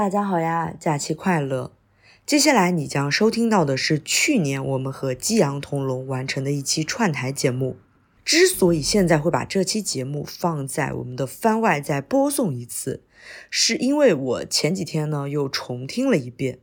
大家好呀，假期快乐！接下来你将收听到的是去年我们和激昂同龙完成的一期串台节目。之所以现在会把这期节目放在我们的番外再播送一次，是因为我前几天呢又重听了一遍，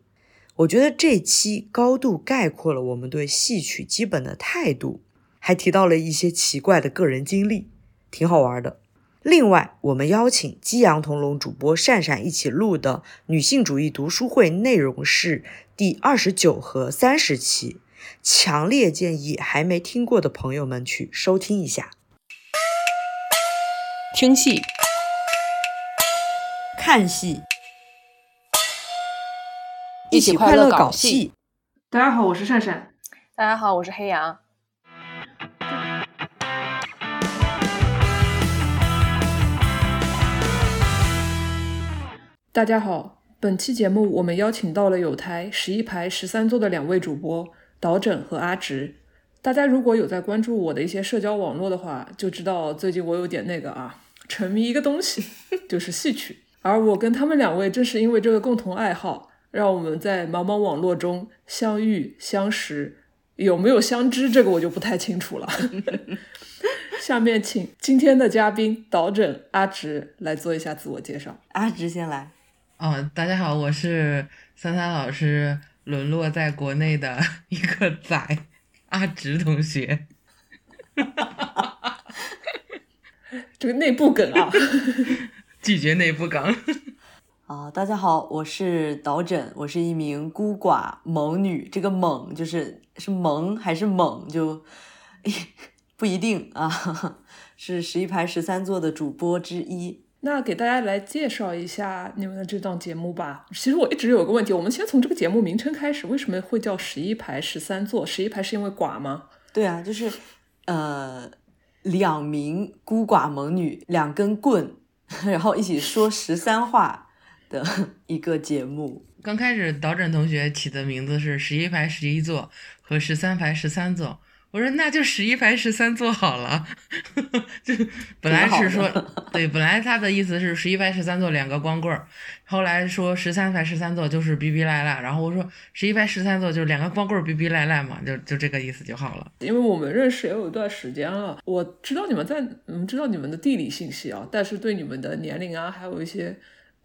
我觉得这期高度概括了我们对戏曲基本的态度，还提到了一些奇怪的个人经历，挺好玩的。另外，我们邀请激昂同龙主播善善一起录的女性主义读书会，内容是第二十九和三十期，强烈建议还没听过的朋友们去收听一下。听戏、看戏，一起快乐搞戏。大家好，我是善善。大家好，我是黑羊。大家好，本期节目我们邀请到了有台十一排十三座的两位主播导整和阿直。大家如果有在关注我的一些社交网络的话，就知道最近我有点那个啊，沉迷一个东西，就是戏曲。而我跟他们两位正是因为这个共同爱好，让我们在茫茫网络中相遇相识，有没有相知，这个我就不太清楚了。下面请今天的嘉宾导整阿直来做一下自我介绍。阿直先来。哦，大家好，我是三三老师沦落在国内的一个仔阿直同学，这个内部梗啊，拒绝内部梗。啊，大家好，我是导诊，我是一名孤寡猛女，这个猛就是是萌还是猛就 不一定啊，是十一排十三座的主播之一。那给大家来介绍一下你们的这档节目吧。其实我一直有个问题，我们先从这个节目名称开始，为什么会叫十一排十三座？十一排是因为寡吗？对啊，就是呃，两名孤寡猛女，两根棍，然后一起说十三话的一个节目。刚开始导诊同学起的名字是十一排十一座和十三排十三座。我说那就十一排十三座好了，就本来是说对，本来他的意思是十一排十三座两个光棍儿，后来说十三排十三座就是逼逼赖赖，然后我说十一排十三座就是两个光棍儿逼逼赖赖嘛，就就这个意思就好了。因为我们认识也有一段时间了，我知道你们在，嗯，知道你们的地理信息啊，但是对你们的年龄啊，还有一些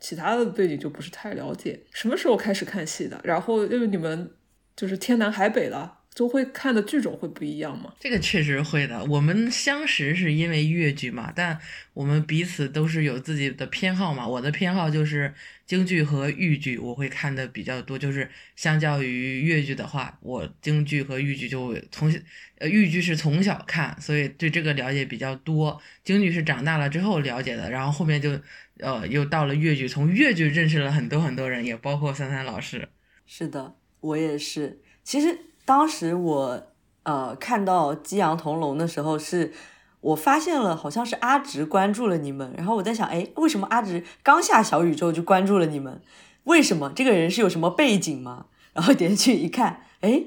其他的背景就不是太了解。什么时候开始看戏的？然后因为你们就是天南海北了。就会看的剧种会不一样吗？这个确实会的。我们相识是因为越剧嘛，但我们彼此都是有自己的偏好嘛。我的偏好就是京剧和豫剧，我会看的比较多。就是相较于越剧的话，我京剧和豫剧就从呃豫剧是从小看，所以对这个了解比较多。京剧是长大了之后了解的，然后后面就呃又到了越剧，从越剧认识了很多很多人，也包括三三老师。是的，我也是。其实。当时我呃看到激昂同龙的时候，是我发现了好像是阿直关注了你们，然后我在想，哎，为什么阿直刚下小宇宙就关注了你们？为什么这个人是有什么背景吗？然后点进去一看，哎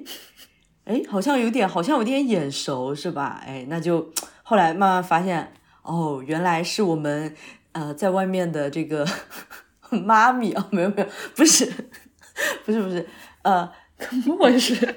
哎，好像有点，好像有点眼熟，是吧？哎，那就后来慢慢发现，哦，原来是我们呃在外面的这个 妈咪啊，没有没有，不是 不是不是，呃。怎么回事？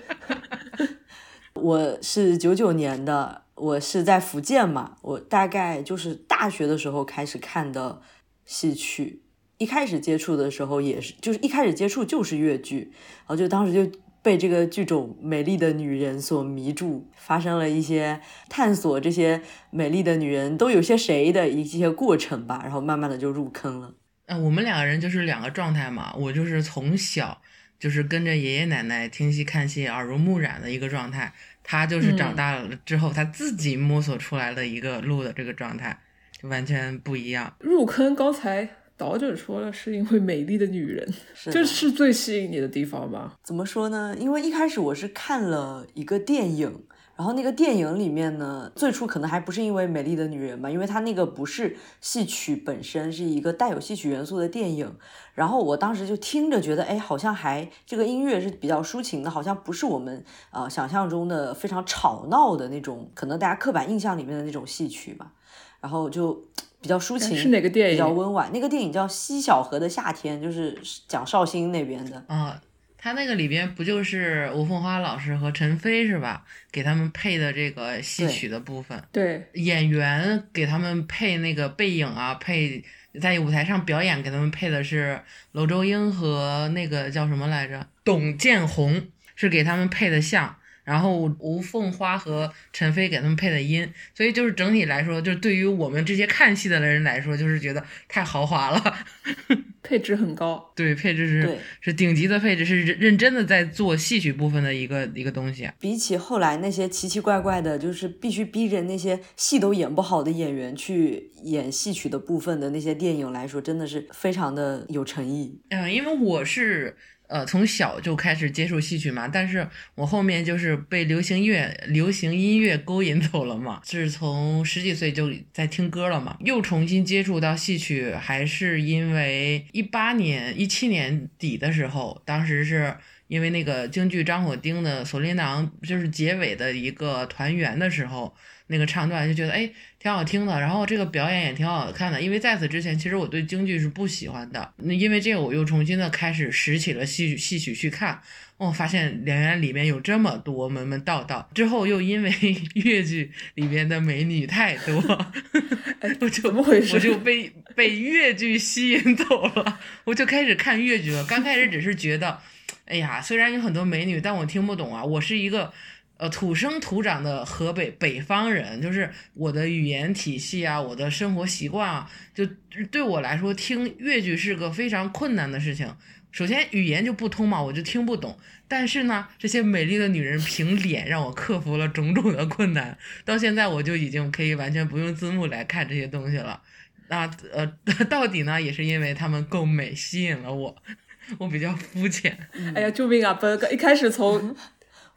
我是九九年的，我是在福建嘛。我大概就是大学的时候开始看的戏曲，一开始接触的时候也是，就是一开始接触就是越剧，然后就当时就被这个剧种美丽的女人所迷住，发生了一些探索这些美丽的女人都有些谁的一些过程吧，然后慢慢的就入坑了。嗯，我们两个人就是两个状态嘛，我就是从小。就是跟着爷爷奶奶听戏看戏耳濡目染的一个状态，他就是长大了之后他自己摸索出来的一个路的这个状态，就完全不一样。入坑，刚才导者说了，是因为美丽的女人，这是最吸引你的地方吧？怎么说呢？因为一开始我是看了一个电影。然后那个电影里面呢，最初可能还不是因为美丽的女人吧，因为它那个不是戏曲本身，是一个带有戏曲元素的电影。然后我当时就听着觉得，哎，好像还这个音乐是比较抒情的，好像不是我们呃想象中的非常吵闹的那种，可能大家刻板印象里面的那种戏曲吧。然后就比较抒情，是哪个电影？比较温婉。那个电影叫《西小河的夏天》，就是讲绍兴那边的。啊，他那个里边不就是吴凤花老师和陈飞是吧？给他们配的这个戏曲的部分。对。演员给他们配那个背影啊，配在舞台上表演给他们配的是娄周英和那个叫什么来着？董建红是给他们配的像。然后吴凤花和陈飞给他们配的音，所以就是整体来说，就是对于我们这些看戏的人来说，就是觉得太豪华了，配置很高。对，配置是是顶级的配置，是认认真的在做戏曲部分的一个一个东西。比起后来那些奇奇怪怪的，就是必须逼着那些戏都演不好的演员去演戏曲的部分的那些电影来说，真的是非常的有诚意。嗯，因为我是。呃，从小就开始接触戏曲嘛，但是我后面就是被流行乐、流行音乐勾引走了嘛，是从十几岁就在听歌了嘛，又重新接触到戏曲，还是因为一八年、一七年底的时候，当时是因为那个京剧张火丁的《锁麟囊》就是结尾的一个团圆的时候。那个唱段就觉得哎挺好听的，然后这个表演也挺好看的。因为在此之前，其实我对京剧是不喜欢的。那因为这个，我又重新的开始拾起了戏曲戏曲去看，我发现原来里面有这么多门门道道。之后又因为 越剧里边的美女太多，我就我就被被越剧吸引走了，我就开始看越剧了。刚开始只是觉得，哎呀，虽然有很多美女，但我听不懂啊。我是一个。呃，土生土长的河北北方人，就是我的语言体系啊，我的生活习惯啊，就对我来说听越剧是个非常困难的事情。首先语言就不通嘛，我就听不懂。但是呢，这些美丽的女人凭脸让我克服了种种的困难。到现在我就已经可以完全不用字幕来看这些东西了。那呃，到底呢，也是因为她们够美吸引了我。我比较肤浅。哎呀，救命啊！本一开始从。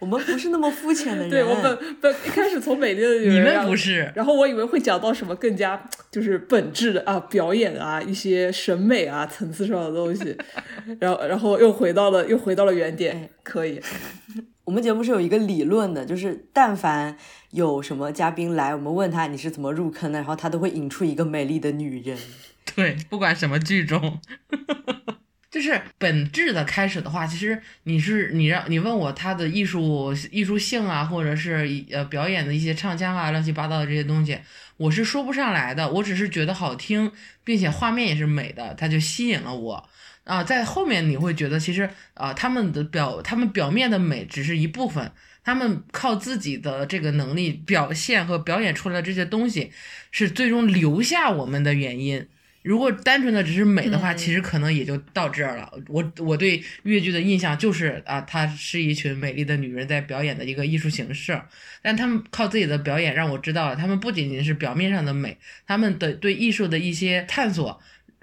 我们不是那么肤浅的人。对我本本一开始从美丽的女人，你们不是。然后我以为会讲到什么更加就是本质的啊，表演啊，一些审美啊层次上的东西。然后然后又回到了又回到了原点，可以。我们节目是有一个理论的，就是但凡有什么嘉宾来，我们问他你是怎么入坑的，然后他都会引出一个美丽的女人。对，不管什么剧中。就是本质的开始的话，其实你是你让你问我他的艺术艺术性啊，或者是呃表演的一些唱腔啊，乱七八糟的这些东西，我是说不上来的。我只是觉得好听，并且画面也是美的，它就吸引了我啊。在后面你会觉得，其实啊，他们的表他们表面的美只是一部分，他们靠自己的这个能力表现和表演出来的这些东西，是最终留下我们的原因。如果单纯的只是美的话，其实可能也就到这儿了。我我对越剧的印象就是啊，它是一群美丽的女人在表演的一个艺术形式。但他们靠自己的表演让我知道了，他们不仅仅是表面上的美，他们的对艺术的一些探索，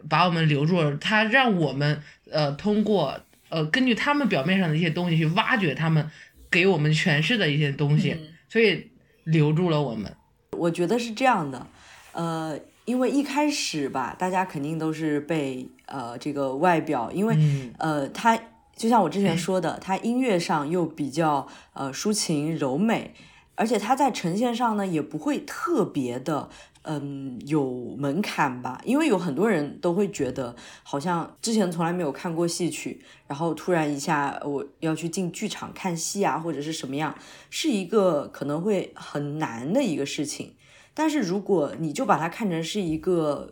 把我们留住了。他让我们呃通过呃根据他们表面上的一些东西去挖掘他们给我们诠释的一些东西，所以留住了我们。我觉得是这样的，呃。因为一开始吧，大家肯定都是被呃这个外表，因为呃他就像我之前说的，他音乐上又比较呃抒情柔美，而且他在呈现上呢也不会特别的嗯有门槛吧，因为有很多人都会觉得好像之前从来没有看过戏曲，然后突然一下我要去进剧场看戏啊或者是什么样，是一个可能会很难的一个事情。但是如果你就把它看成是一个，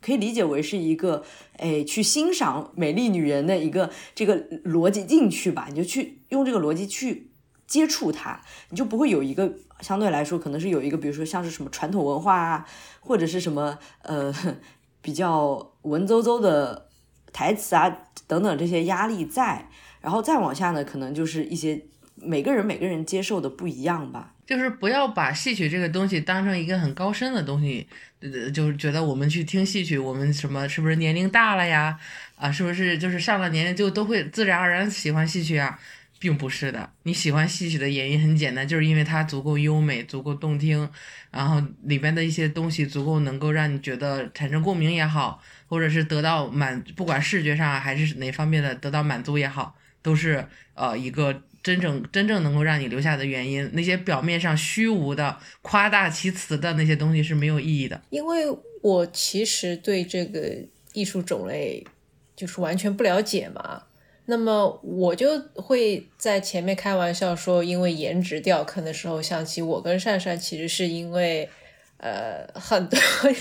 可以理解为是一个，哎，去欣赏美丽女人的一个这个逻辑进去吧，你就去用这个逻辑去接触它，你就不会有一个相对来说可能是有一个，比如说像是什么传统文化啊，或者是什么呃比较文绉绉的台词啊等等这些压力在，然后再往下呢，可能就是一些每个人每个人接受的不一样吧。就是不要把戏曲这个东西当成一个很高深的东西，呃，就是觉得我们去听戏曲，我们什么是不是年龄大了呀？啊，是不是就是上了年龄就都会自然而然喜欢戏曲啊？并不是的，你喜欢戏曲的原因很简单，就是因为它足够优美、足够动听，然后里边的一些东西足够能够让你觉得产生共鸣也好，或者是得到满，不管视觉上还是哪方面的得到满足也好，都是呃一个。真正真正能够让你留下的原因，那些表面上虚无的、夸大其词的那些东西是没有意义的。因为我其实对这个艺术种类就是完全不了解嘛。那么我就会在前面开玩笑说，因为颜值掉坑的时候想起我跟善善，其实是因为呃很多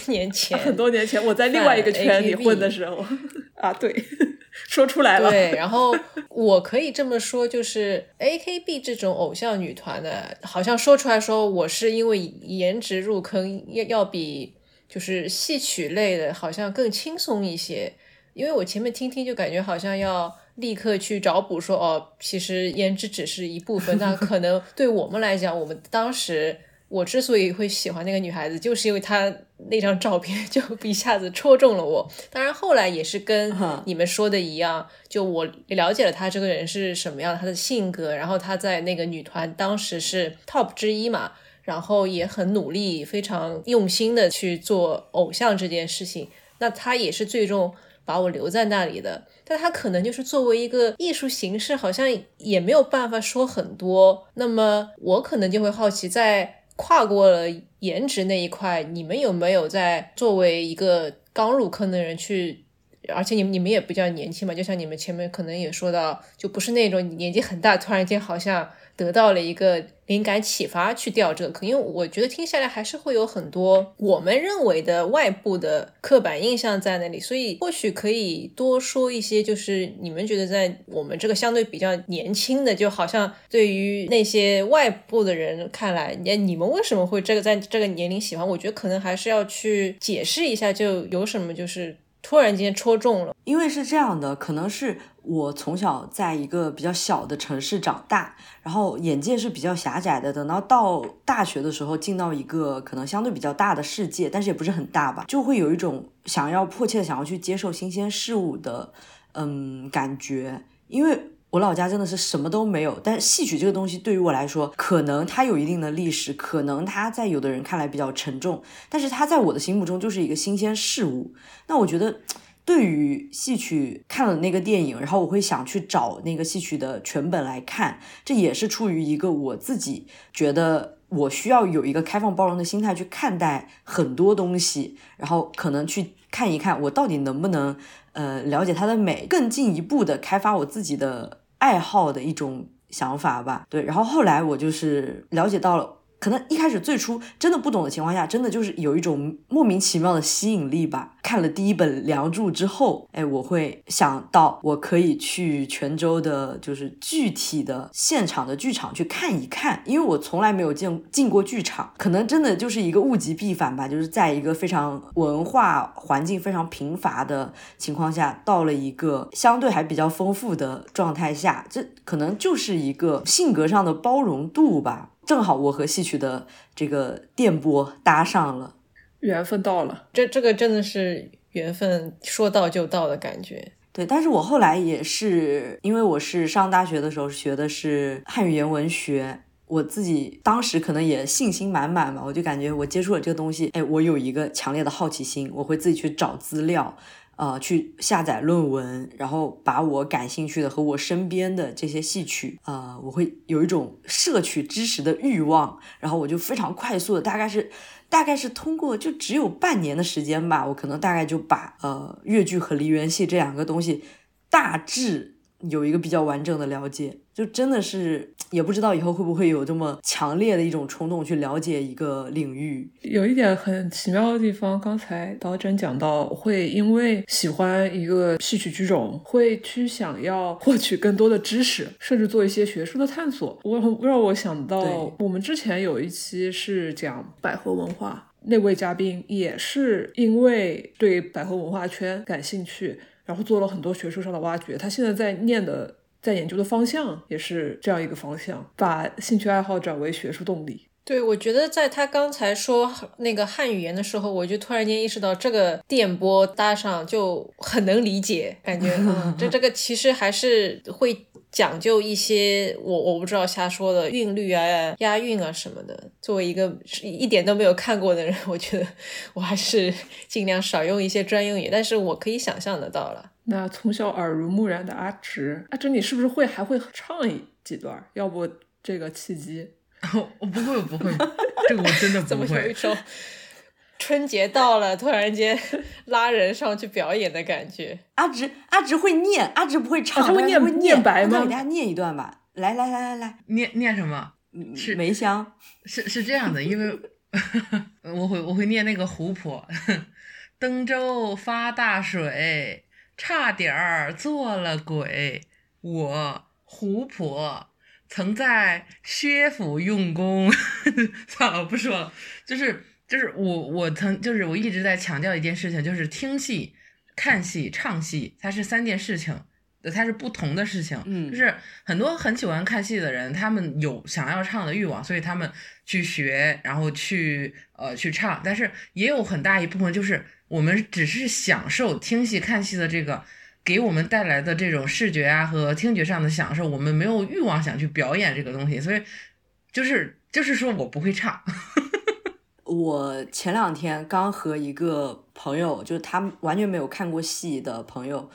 年前，很多年前我在另外一个圈里混的时候 啊，对，说出来了。对，然后我可以这么说，就是 A K B 这种偶像女团的，好像说出来说我是因为颜值入坑，要要比就是戏曲类的好像更轻松一些，因为我前面听听就感觉好像要。立刻去找补说哦，其实颜值只是一部分。那可能对我们来讲，我们当时我之所以会喜欢那个女孩子，就是因为她那张照片 就一下子戳中了我。当然后来也是跟你们说的一样，就我了解了她这个人是什么样，她的性格，然后她在那个女团当时是 top 之一嘛，然后也很努力，非常用心的去做偶像这件事情。那她也是最终。把我留在那里的，但他可能就是作为一个艺术形式，好像也没有办法说很多。那么我可能就会好奇，在跨过了颜值那一块，你们有没有在作为一个刚入坑的人去？而且你们你们也比较年轻嘛，就像你们前面可能也说到，就不是那种年纪很大，突然间好像得到了一个灵感启发去调这个课。因为我觉得听下来还是会有很多我们认为的外部的刻板印象在那里，所以或许可以多说一些，就是你们觉得在我们这个相对比较年轻的，就好像对于那些外部的人看来，你你们为什么会这个在这个年龄喜欢？我觉得可能还是要去解释一下，就有什么就是。突然间戳中了，因为是这样的，可能是我从小在一个比较小的城市长大，然后眼界是比较狭窄的。等到到大学的时候，进到一个可能相对比较大的世界，但是也不是很大吧，就会有一种想要迫切的想要去接受新鲜事物的，嗯，感觉，因为。我老家真的是什么都没有，但戏曲这个东西对于我来说，可能它有一定的历史，可能它在有的人看来比较沉重，但是它在我的心目中就是一个新鲜事物。那我觉得，对于戏曲看了那个电影，然后我会想去找那个戏曲的全本来看，这也是出于一个我自己觉得我需要有一个开放包容的心态去看待很多东西，然后可能去看一看我到底能不能。呃，了解它的美，更进一步的开发我自己的爱好的一种想法吧。对，然后后来我就是了解到了。可能一开始最初真的不懂的情况下，真的就是有一种莫名其妙的吸引力吧。看了第一本《梁祝》之后，哎，我会想到我可以去泉州的，就是具体的现场的剧场去看一看，因为我从来没有见进过剧场。可能真的就是一个物极必反吧，就是在一个非常文化环境非常贫乏的情况下，到了一个相对还比较丰富的状态下，这可能就是一个性格上的包容度吧。正好我和戏曲的这个电波搭上了，缘分到了，这这个真的是缘分，说到就到的感觉。对，但是我后来也是，因为我是上大学的时候学的是汉语言文学，我自己当时可能也信心满满嘛，我就感觉我接触了这个东西，哎，我有一个强烈的好奇心，我会自己去找资料。呃，去下载论文，然后把我感兴趣的和我身边的这些戏曲，呃，我会有一种摄取知识的欲望，然后我就非常快速的，大概是，大概是通过就只有半年的时间吧，我可能大概就把呃越剧和梨园戏这两个东西大致。有一个比较完整的了解，就真的是 也不知道以后会不会有这么强烈的一种冲动去了解一个领域。有一点很奇妙的地方，刚才导诊讲到，会因为喜欢一个戏曲剧种，会去想要获取更多的知识，甚至做一些学术的探索。我让我想到，我们之前有一期是讲百合文化，那位嘉宾也是因为对百合文化圈感兴趣。然后做了很多学术上的挖掘，他现在在念的、在研究的方向也是这样一个方向，把兴趣爱好转为学术动力。对，我觉得在他刚才说那个汉语言的时候，我就突然间意识到这个电波搭上就很能理解，感觉这这个其实还是会。讲究一些我我不知道瞎说的韵律啊、押韵啊什么的。作为一个一点都没有看过的人，我觉得我还是尽量少用一些专用语。但是我可以想象得到了。那从小耳濡目染的阿直，阿直你是不是会还会唱一几段？要不这个契机？我不会，我不会，这个我真的不会。怎么有一首春节到了，突然间拉人上去表演的感觉。阿直阿直会念，阿直不会唱，他会念会念白吗那给大家念一段吧。来来来来来，念念什么？是梅香，是是这样的，因为 我会我会念那个湖泊，登州发大水，差点儿做了鬼。我湖泊曾在薛府用功，算了，我不说了。就是就是我我曾就是我一直在强调一件事情，就是听戏、看戏、唱戏，它是三件事情。它是不同的事情，嗯，就是很多很喜欢看戏的人，他们有想要唱的欲望，所以他们去学，然后去呃去唱。但是也有很大一部分就是我们只是享受听戏看戏的这个给我们带来的这种视觉啊和听觉上的享受，我们没有欲望想去表演这个东西，所以就是就是说我不会唱。我前两天刚和一个朋友，就是他完全没有看过戏的朋友。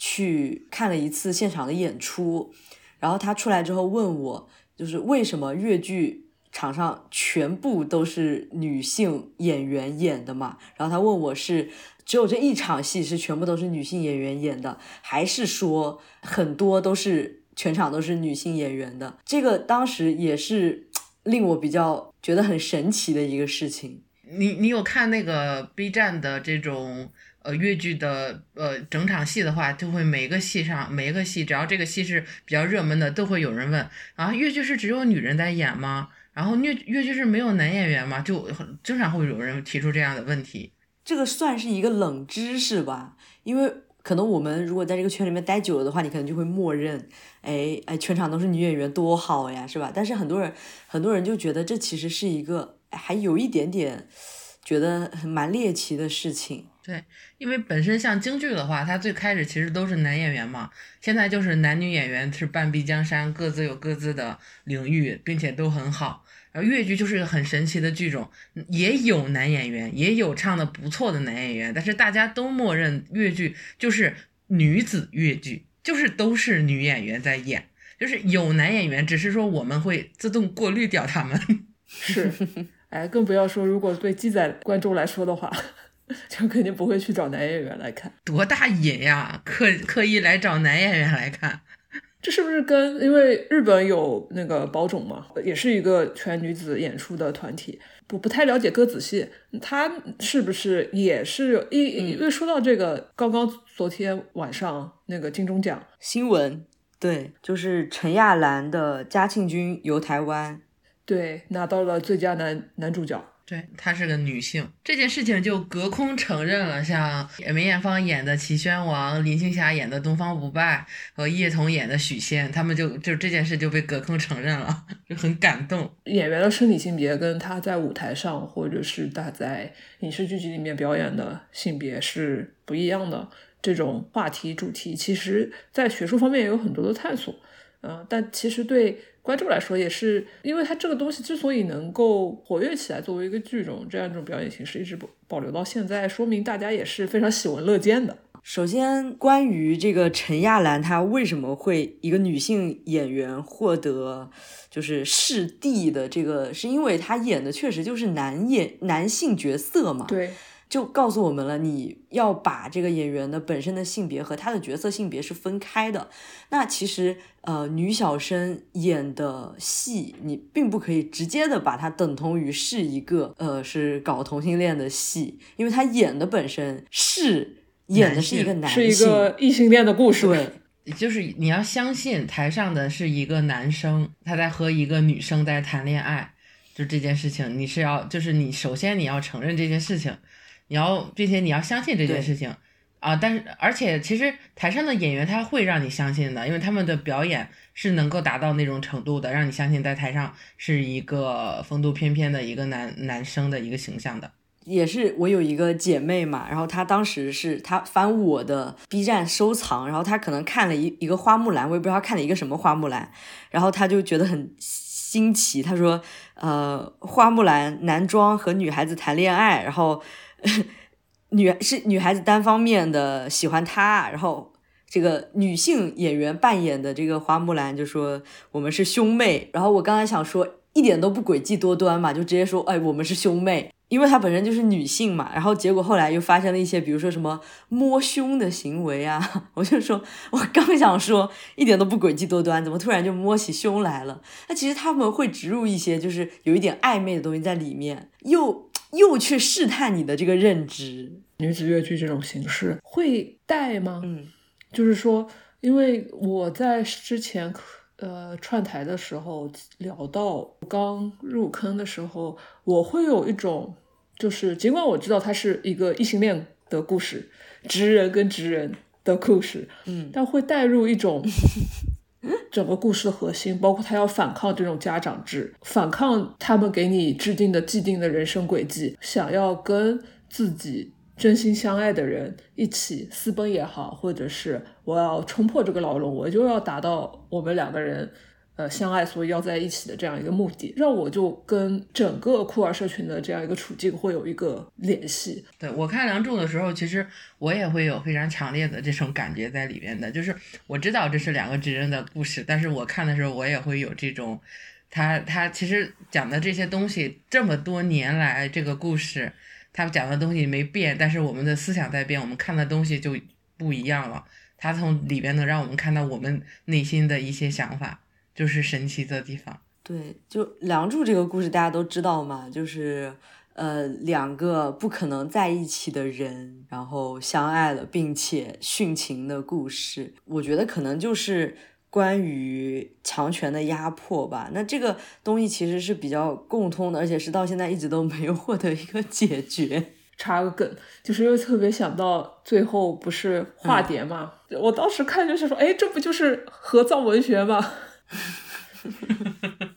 去看了一次现场的演出，然后他出来之后问我，就是为什么越剧场上全部都是女性演员演的嘛？然后他问我是只有这一场戏是全部都是女性演员演的，还是说很多都是全场都是女性演员的？这个当时也是 令我比较觉得很神奇的一个事情。你你有看那个 B 站的这种？呃，越剧的呃整场戏的话，就会每个戏上每一个戏，只要这个戏是比较热门的，都会有人问啊，越剧是只有女人在演吗？然后越越剧是没有男演员吗？就经常会有人提出这样的问题。这个算是一个冷知识吧，因为可能我们如果在这个圈里面待久了的话，你可能就会默认，哎哎，全场都是女演员多好呀，是吧？但是很多人很多人就觉得这其实是一个还有一点点觉得蛮猎奇的事情。对，因为本身像京剧的话，它最开始其实都是男演员嘛，现在就是男女演员是半壁江山，各自有各自的领域，并且都很好。然后越剧就是一个很神奇的剧种，也有男演员，也有唱的不错的男演员，但是大家都默认越剧就是女子越剧，就是都是女演员在演，就是有男演员，只是说我们会自动过滤掉他们。是，哎，更不要说如果对记载观众来说的话。就肯定不会去找男演员来看，多大瘾呀！刻刻意来找男演员来看，这是不是跟因为日本有那个宝冢嘛，也是一个全女子演出的团体，不不太了解歌子戏，他是不是也是？一因为说到这个，刚刚昨天晚上那个金钟奖新闻，对，就是陈亚兰的《嘉庆君游台湾》，对，拿到了最佳男男主角。对，她是个女性，这件事情就隔空承认了。像梅艳芳演的齐宣王，林青霞演的东方不败和叶童演的许仙，他们就就这件事就被隔空承认了，就很感动。演员的生理性别跟他在舞台上或者是他在影视剧集里面表演的性别是不一样的。这种话题主题，其实在学术方面也有很多的探索。嗯，但其实对。观众来说也是，因为它这个东西之所以能够活跃起来，作为一个剧种，这样一种表演形式一直保保留到现在，说明大家也是非常喜闻乐见的。首先，关于这个陈亚兰，她为什么会一个女性演员获得就是视帝的这个，是因为她演的确实就是男演男性角色嘛？对。就告诉我们了，你要把这个演员的本身的性别和他的角色性别是分开的。那其实，呃，女小生演的戏，你并不可以直接的把它等同于是一个，呃，是搞同性恋的戏，因为他演的本身是演的是一个男性，是一个异性恋的故事。对，就是你要相信台上的是一个男生，他在和一个女生在谈恋爱，就这件事情，你是要，就是你首先你要承认这件事情。你要，并且你要相信这件事情啊！但是，而且，其实台上的演员他会让你相信的，因为他们的表演是能够达到那种程度的，让你相信在台上是一个风度翩翩的一个男男生的一个形象的。也是我有一个姐妹嘛，然后她当时是她翻我的 B 站收藏，然后她可能看了一一个花木兰，我也不知道她看了一个什么花木兰，然后她就觉得很新奇，她说：“呃，花木兰男装和女孩子谈恋爱，然后。”女是女孩子单方面的喜欢他，然后这个女性演员扮演的这个花木兰就说我们是兄妹，然后我刚才想说一点都不诡计多端嘛，就直接说哎我们是兄妹，因为她本身就是女性嘛，然后结果后来又发生了一些，比如说什么摸胸的行为啊，我就说，我刚想说一点都不诡计多端，怎么突然就摸起胸来了？那其实他们会植入一些就是有一点暧昧的东西在里面，又又去试探你的这个认知。女子越剧这种形式会带吗？嗯，就是说，因为我在之前呃串台的时候聊到刚入坑的时候，我会有一种，就是尽管我知道它是一个异性恋的故事，直人跟直人的故事，嗯，但会带入一种 整个故事的核心，包括他要反抗这种家长制，反抗他们给你制定的既定的人生轨迹，想要跟自己。真心相爱的人一起私奔也好，或者是我要冲破这个牢笼，我就要达到我们两个人呃相爱，所以要在一起的这样一个目的，让我就跟整个酷儿社群的这样一个处境会有一个联系。对我看《梁祝》的时候，其实我也会有非常强烈的这种感觉在里面的，就是我知道这是两个直人的故事，但是我看的时候我也会有这种，他他其实讲的这些东西，这么多年来这个故事。他讲的东西没变，但是我们的思想在变，我们看的东西就不一样了。他从里边能让我们看到我们内心的一些想法，就是神奇的地方。对，就《梁祝》这个故事大家都知道嘛，就是呃两个不可能在一起的人，然后相爱了，并且殉情的故事。我觉得可能就是。关于强权的压迫吧，那这个东西其实是比较共通的，而且是到现在一直都没有获得一个解决。插个梗，就是因为特别想到最后不是化蝶嘛，我当时看就是说，哎，这不就是合葬文学吗？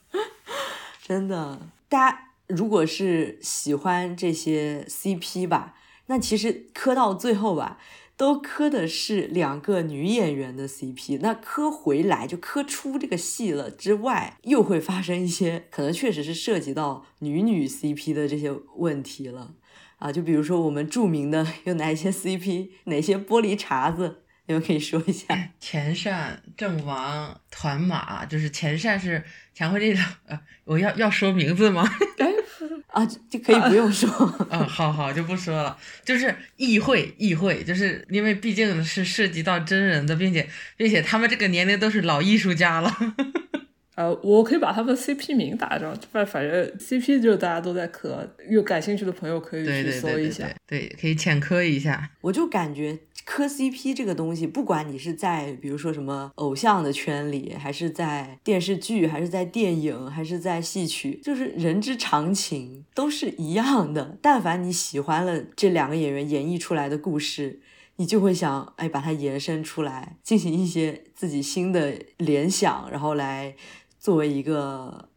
真的，大家如果是喜欢这些 CP 吧，那其实磕到最后吧。都磕的是两个女演员的 CP，那磕回来就磕出这个戏了之外，又会发生一些可能确实是涉及到女女 CP 的这些问题了啊，就比如说我们著名的有哪些 CP，哪些玻璃碴子。你们可以说一下，前善、郑王、团马，就是前善是前惠丽的，呃，我要要说名字吗？啊，就可以不用说。嗯，好好就不说了。就是议会，议会，就是因为毕竟是涉及到真人的，并且并且他们这个年龄都是老艺术家了。呃，我可以把他们 CP 名打上，反反正 CP 就是大家都在磕，有感兴趣的朋友可以去搜一下，对，可以浅磕一下。我就感觉。磕 CP 这个东西，不管你是在比如说什么偶像的圈里，还是在电视剧，还是在电影，还是在戏曲，就是人之常情，都是一样的。但凡你喜欢了这两个演员演绎出来的故事，你就会想，哎，把它延伸出来，进行一些自己新的联想，然后来作为一个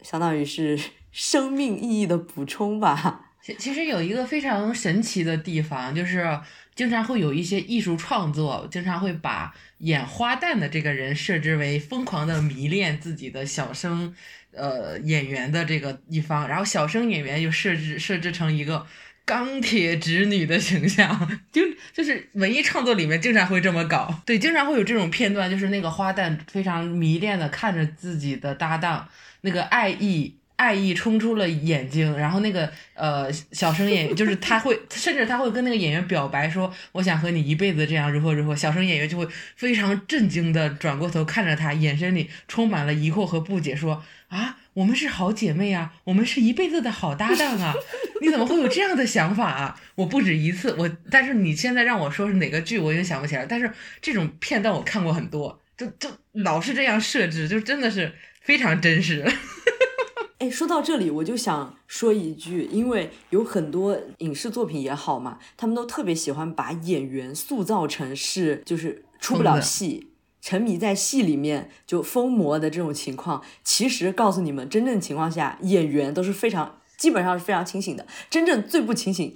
相当于是 生命意义的补充吧。其其实有一个非常神奇的地方，就是。经常会有一些艺术创作，经常会把演花旦的这个人设置为疯狂的迷恋自己的小生，呃，演员的这个一方，然后小生演员又设置设置成一个钢铁直女的形象，就就是文艺创作里面经常会这么搞，对，经常会有这种片段，就是那个花旦非常迷恋的看着自己的搭档，那个爱意。爱意冲出了眼睛，然后那个呃小生演员 就是他会，甚至他会跟那个演员表白说：“我想和你一辈子这样如何如何。”小生演员就会非常震惊的转过头看着他，眼神里充满了疑惑和不解，说：“啊，我们是好姐妹啊，我们是一辈子的好搭档啊，你怎么会有这样的想法啊？”我不止一次，我但是你现在让我说是哪个剧，我已经想不起来。但是这种片段我看过很多，就就老是这样设置，就真的是非常真实。哎，说到这里，我就想说一句，因为有很多影视作品也好嘛，他们都特别喜欢把演员塑造成是就是出不了戏，沉迷在戏里面就疯魔的这种情况。其实告诉你们，真正情况下，演员都是非常基本上是非常清醒的。真正最不清醒、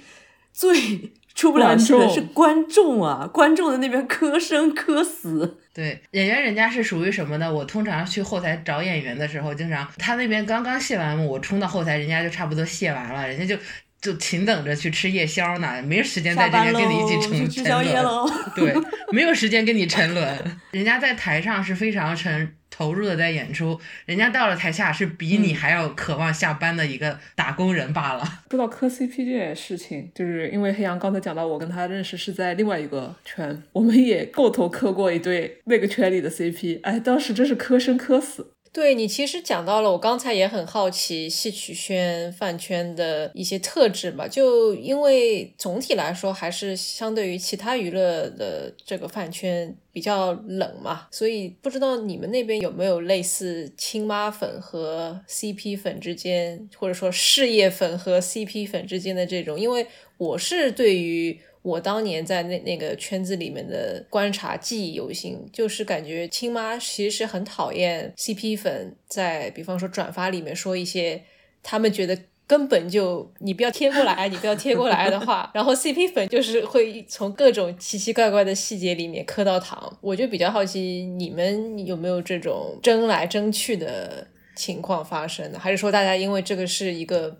最 出不了戏的是观众啊！观众的那边磕生磕死。对演员，人家是属于什么呢？我通常去后台找演员的时候，经常他那边刚刚卸完幕，我冲到后台，人家就差不多卸完了，人家就就勤等着去吃夜宵呢，没时间在这边跟你一起沉沉沦。对，没有时间跟你沉沦。人家在台上是非常沉投入的在演出，人家到了台下是比你还要渴望下班的一个打工人罢了。说到磕 CP 这件事情，就是因为黑羊刚才讲到，我跟他认识是在另外一个圈，我们也共同磕过一对那个圈里的 CP，哎，当时真是磕生磕死。对你其实讲到了，我刚才也很好奇戏曲圈饭圈的一些特质吧。就因为总体来说，还是相对于其他娱乐的这个饭圈比较冷嘛，所以不知道你们那边有没有类似亲妈粉和 CP 粉之间，或者说事业粉和 CP 粉之间的这种？因为我是对于。我当年在那那个圈子里面的观察记忆犹新，就是感觉亲妈其实是很讨厌 CP 粉在，比方说转发里面说一些他们觉得根本就你不要贴过来，你不要贴过来的话，然后 CP 粉就是会从各种奇奇怪怪的细节里面磕到糖。我就比较好奇，你们有没有这种争来争去的情况发生呢？还是说大家因为这个是一个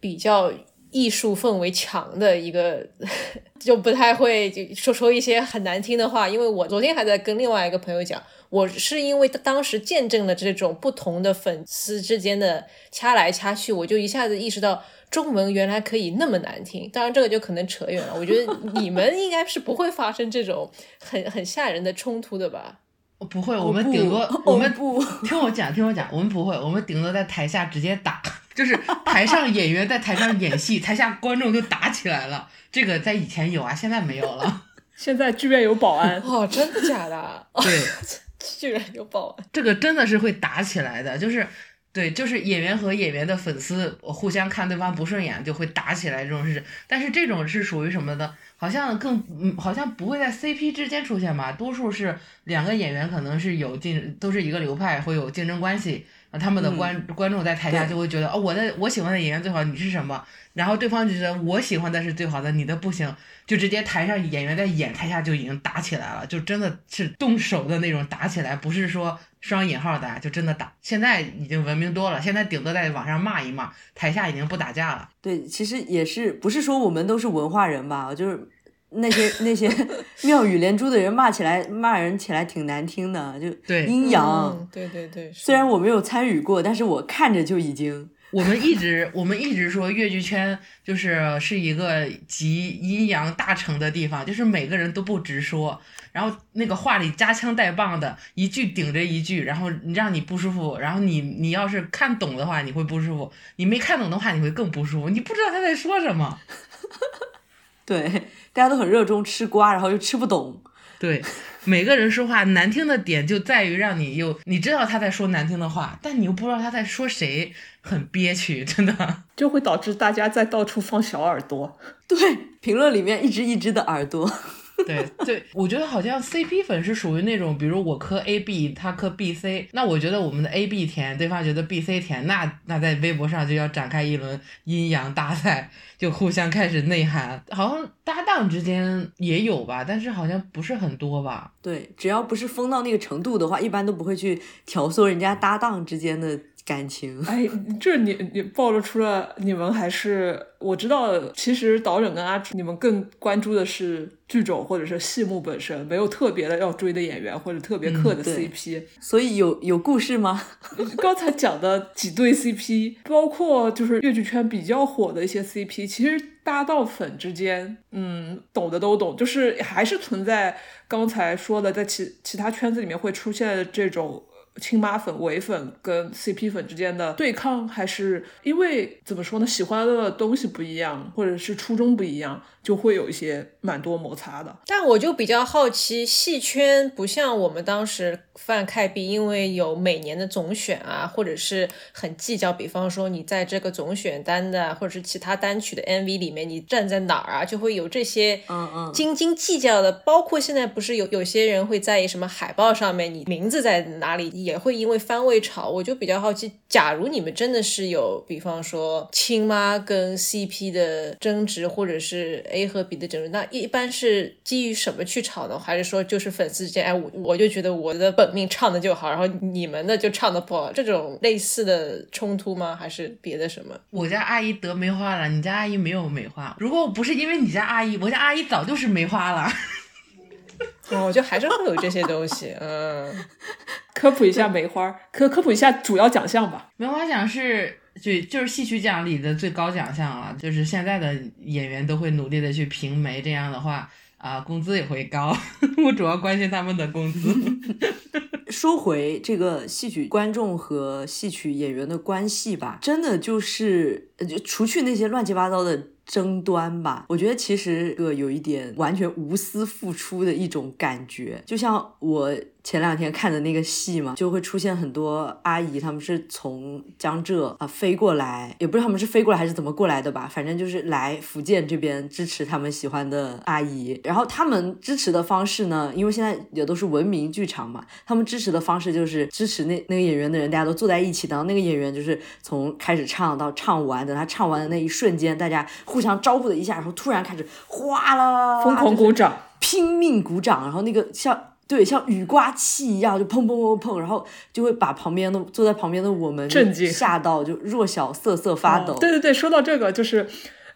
比较？艺术氛围强的一个，就不太会就说说一些很难听的话。因为我昨天还在跟另外一个朋友讲，我是因为当时见证了这种不同的粉丝之间的掐来掐去，我就一下子意识到中文原来可以那么难听。当然，这个就可能扯远了。我觉得你们应该是不会发生这种很很吓人的冲突的吧？不会，我们顶多我们不听我讲，听我讲，我们不会，我们顶多在台下直接打。就是台上演员在台上演戏，台下观众就打起来了。这个在以前有啊，现在没有了。现在剧院有保安哦，真的假的？对，居然有保安。这个真的是会打起来的，就是对，就是演员和演员的粉丝互相看对方不顺眼就会打起来这种事。但是这种是属于什么的？好像更嗯，好像不会在 CP 之间出现吧？多数是两个演员可能是有竞，都是一个流派，会有竞争关系。啊，他们的观观众在台下就会觉得，哦，我的我喜欢的演员最好，你是什么？然后对方就觉得我喜欢的是最好的，你的不行，就直接台上演员在演，台下就已经打起来了，就真的是动手的那种打起来，不是说双引号打，就真的打。现在已经文明多了，现在顶多在网上骂一骂，台下已经不打架了。对，其实也是不是说我们都是文化人吧，就是。那些 那些妙语连珠的人骂起来骂人起来挺难听的，就阴阳。对对对。虽然我没有参与过，但是我看着就已经。我们一直我们一直说越剧圈就是是一个集阴阳大成的地方，就是每个人都不直说，然后那个话里夹枪带棒的，一句顶着一句，然后让你不舒服，然后你你要是看懂的话你会不舒服，你没看懂的话你会更不舒服，你不知道他在说什么。对。大家都很热衷吃瓜，然后又吃不懂。对，每个人说话难听的点就在于让你又你知道他在说难听的话，但你又不知道他在说谁，很憋屈，真的 就会导致大家在到处放小耳朵。对，评论里面一只一只的耳朵。对对，我觉得好像 CP 粉是属于那种，比如我磕 AB，他磕 BC，那我觉得我们的 AB 甜，对方觉得 BC 甜，那那在微博上就要展开一轮阴阳大赛，就互相开始内涵。好像搭档之间也有吧，但是好像不是很多吧。对，只要不是疯到那个程度的话，一般都不会去挑唆人家搭档之间的。感情，哎，这你你暴露出了你们还是我知道，其实导演跟阿志，你们更关注的是剧种或者是戏目本身，没有特别的要追的演员或者特别磕的 CP，所以有有故事吗？刚才讲的几对 CP，包括就是越剧圈比较火的一些 CP，其实搭档粉之间，嗯，懂的都懂，就是还是存在刚才说的，在其其他圈子里面会出现这种。亲妈粉、伪粉跟 CP 粉之间的对抗，还是因为怎么说呢？喜欢的东西不一样，或者是初衷不一样。就会有一些蛮多摩擦的，但我就比较好奇，戏圈不像我们当时泛开币，因为有每年的总选啊，或者是很计较，比方说你在这个总选单的，或者是其他单曲的 MV 里面，你站在哪儿啊，就会有这些嗯嗯斤斤计较的。包括现在不是有有些人会在意什么海报上面你名字在哪里，也会因为番位吵。我就比较好奇，假如你们真的是有，比方说亲妈跟 CP 的争执，或者是。A 和 B 的争论，那一般是基于什么去吵呢？还是说就是粉丝之间，哎，我我就觉得我的本命唱的就好，然后你们的就唱的不好，这种类似的冲突吗？还是别的什么？我家阿姨得梅花了，你家阿姨没有梅花。如果不是因为你家阿姨，我家阿姨早就是梅花了。哦，就还是会有这些东西，嗯。科普一下梅花，科科普一下主要奖项吧。梅花奖是就就是戏曲奖里的最高奖项了，就是现在的演员都会努力的去评梅，这样的话啊，工资也会高。我主要关心他们的工资。说回这个戏曲观众和戏曲演员的关系吧，真的就是就除去那些乱七八糟的。争端吧，我觉得其实个有一点完全无私付出的一种感觉，就像我。前两天看的那个戏嘛，就会出现很多阿姨，他们是从江浙啊飞过来，也不知道他们是飞过来还是怎么过来的吧，反正就是来福建这边支持他们喜欢的阿姨。然后他们支持的方式呢，因为现在也都是文明剧场嘛，他们支持的方式就是支持那那个演员的人，大家都坐在一起，然后那个演员就是从开始唱到唱完，等他唱完的那一瞬间，大家互相招呼了一下，然后突然开始哗啦疯狂鼓掌，拼命鼓掌，然后那个像。对，像雨刮器一样，就砰砰砰砰，然后就会把旁边的坐在旁边的我们震惊吓到，就弱小瑟瑟发抖。对对对，说到这个就是。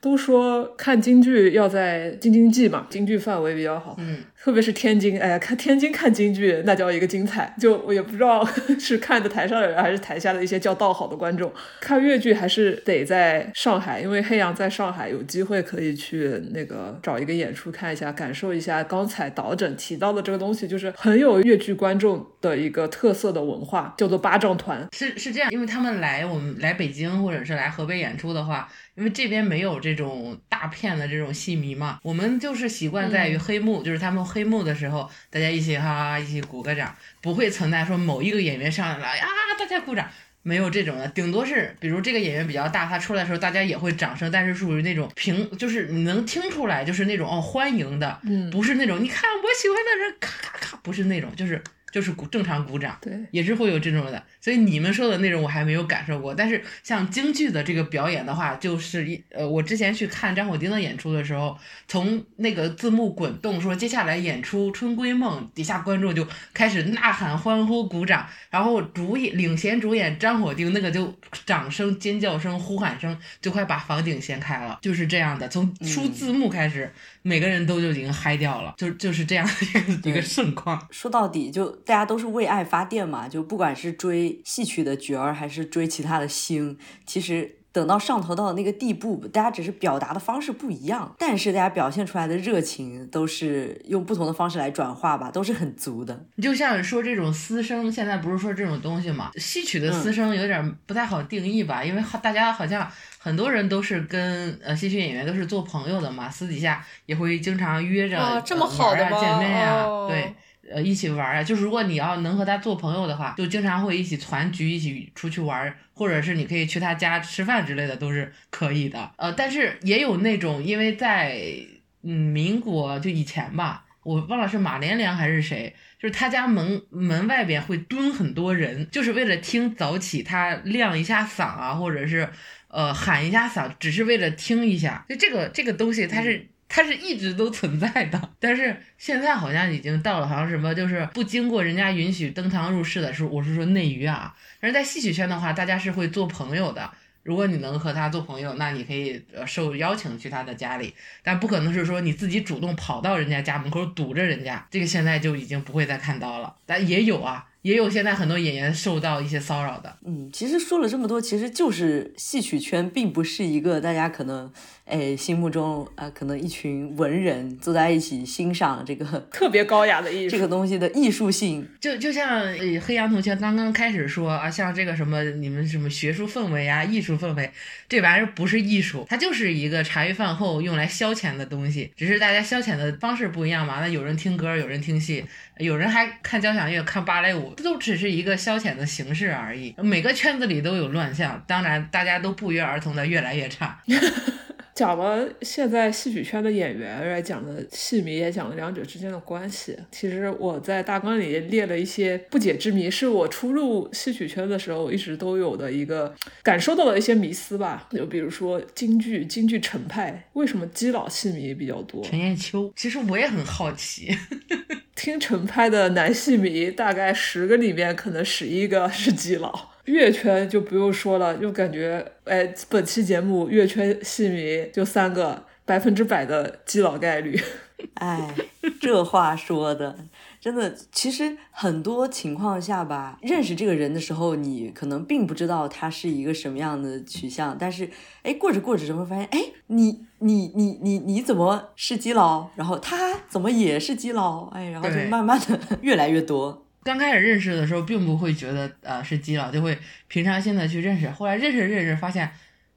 都说看京剧要在京津冀嘛，京剧范围比较好。嗯，特别是天津，哎呀，看天津看京剧那叫一个精彩。就我也不知道 是看的台上的人还是台下的一些叫道好的观众。看越剧还是得在上海，因为黑羊在上海，有机会可以去那个找一个演出看一下，感受一下刚才导诊提到的这个东西，就是很有越剧观众的一个特色的文化，叫做八丈团。是是这样，因为他们来我们来北京或者是来河北演出的话。因为这边没有这种大片的这种戏迷嘛，我们就是习惯在于黑幕，就是他们黑幕的时候，大家一起哈哈一起鼓个掌，不会存在说某一个演员上来了呀，大家鼓掌，没有这种的，顶多是比如这个演员比较大，他出来的时候大家也会掌声，但是属于那种平，就是你能听出来就是那种哦欢迎的，不是那种你看我喜欢的人咔咔咔，不是那种，就是。就是鼓正常鼓掌，对，也是会有这种的。所以你们说的那种我还没有感受过。但是像京剧的这个表演的话，就是一呃，我之前去看张火丁的演出的时候，从那个字幕滚动说接下来演出《春闺梦》，底下观众就开始呐喊、欢呼、鼓掌，然后主演领衔主演张火丁那个就掌声、尖叫声、呼喊声就快把房顶掀开了，就是这样的。从出字幕开始，每个人都就已经嗨掉了，就就是这样的一个一个盛况。说到底就。大家都是为爱发电嘛，就不管是追戏曲的角儿，还是追其他的星，其实等到上头到那个地步，大家只是表达的方式不一样，但是大家表现出来的热情都是用不同的方式来转化吧，都是很足的。你就像说这种私生，现在不是说这种东西嘛，戏曲的私生有点不太好定义吧，因为大家好像很多人都是跟呃戏曲演员都是做朋友的嘛，私底下也会经常约着玩啊、见面呀，对。呃，一起玩啊，就是如果你要能和他做朋友的话，就经常会一起团局，一起出去玩，或者是你可以去他家吃饭之类的，都是可以的。呃，但是也有那种，因为在嗯民国就以前吧，我忘了是马连良还是谁，就是他家门门外边会蹲很多人，就是为了听早起他亮一下嗓啊，或者是呃喊一下嗓，只是为了听一下。就这个这个东西，它是。它是一直都存在的，但是现在好像已经到了，好像什么就是不经过人家允许登堂入室的时候，我是说内娱啊。但是在戏曲圈的话，大家是会做朋友的。如果你能和他做朋友，那你可以呃受邀请去他的家里，但不可能是说你自己主动跑到人家家门口堵着人家，这个现在就已经不会再看到了。但也有啊。也有现在很多演员受到一些骚扰的。嗯，其实说了这么多，其实就是戏曲圈并不是一个大家可能哎心目中啊，可能一群文人坐在一起欣赏这个特别高雅的艺术这个东西的艺术性。就就像黑羊同学刚刚开始说啊，像这个什么你们什么学术氛围啊、艺术氛围，这玩意儿不是艺术，它就是一个茶余饭后用来消遣的东西，只是大家消遣的方式不一样嘛。那有人听歌，有人听戏。有人还看交响乐、看芭蕾舞，不都只是一个消遣的形式而已。每个圈子里都有乱象，当然大家都不约而同的越来越差。讲了现在戏曲圈的演员，来讲的戏迷，也讲了两者之间的关系。其实我在大纲里列了一些不解之谜，是我初入戏曲圈的时候一直都有的一个感受到的一些迷思吧。就比如说京剧，京剧程派为什么基佬戏迷比较多？陈艳秋，其实我也很好奇。听程派的男戏迷，大概十个里面可能十一个是基佬。乐圈就不用说了，就感觉哎，本期节目乐圈戏迷就三个，百分之百的基佬概率。哎，这话说的。真的，其实很多情况下吧，认识这个人的时候，你可能并不知道他是一个什么样的取向，但是，哎，过着过着就会发现，哎，你你你你你怎么是基佬？然后他怎么也是基佬？哎，然后就慢慢的 越来越多。刚开始认识的时候，并不会觉得呃是基佬，就会平常心的去认识。后来认识认识，发现。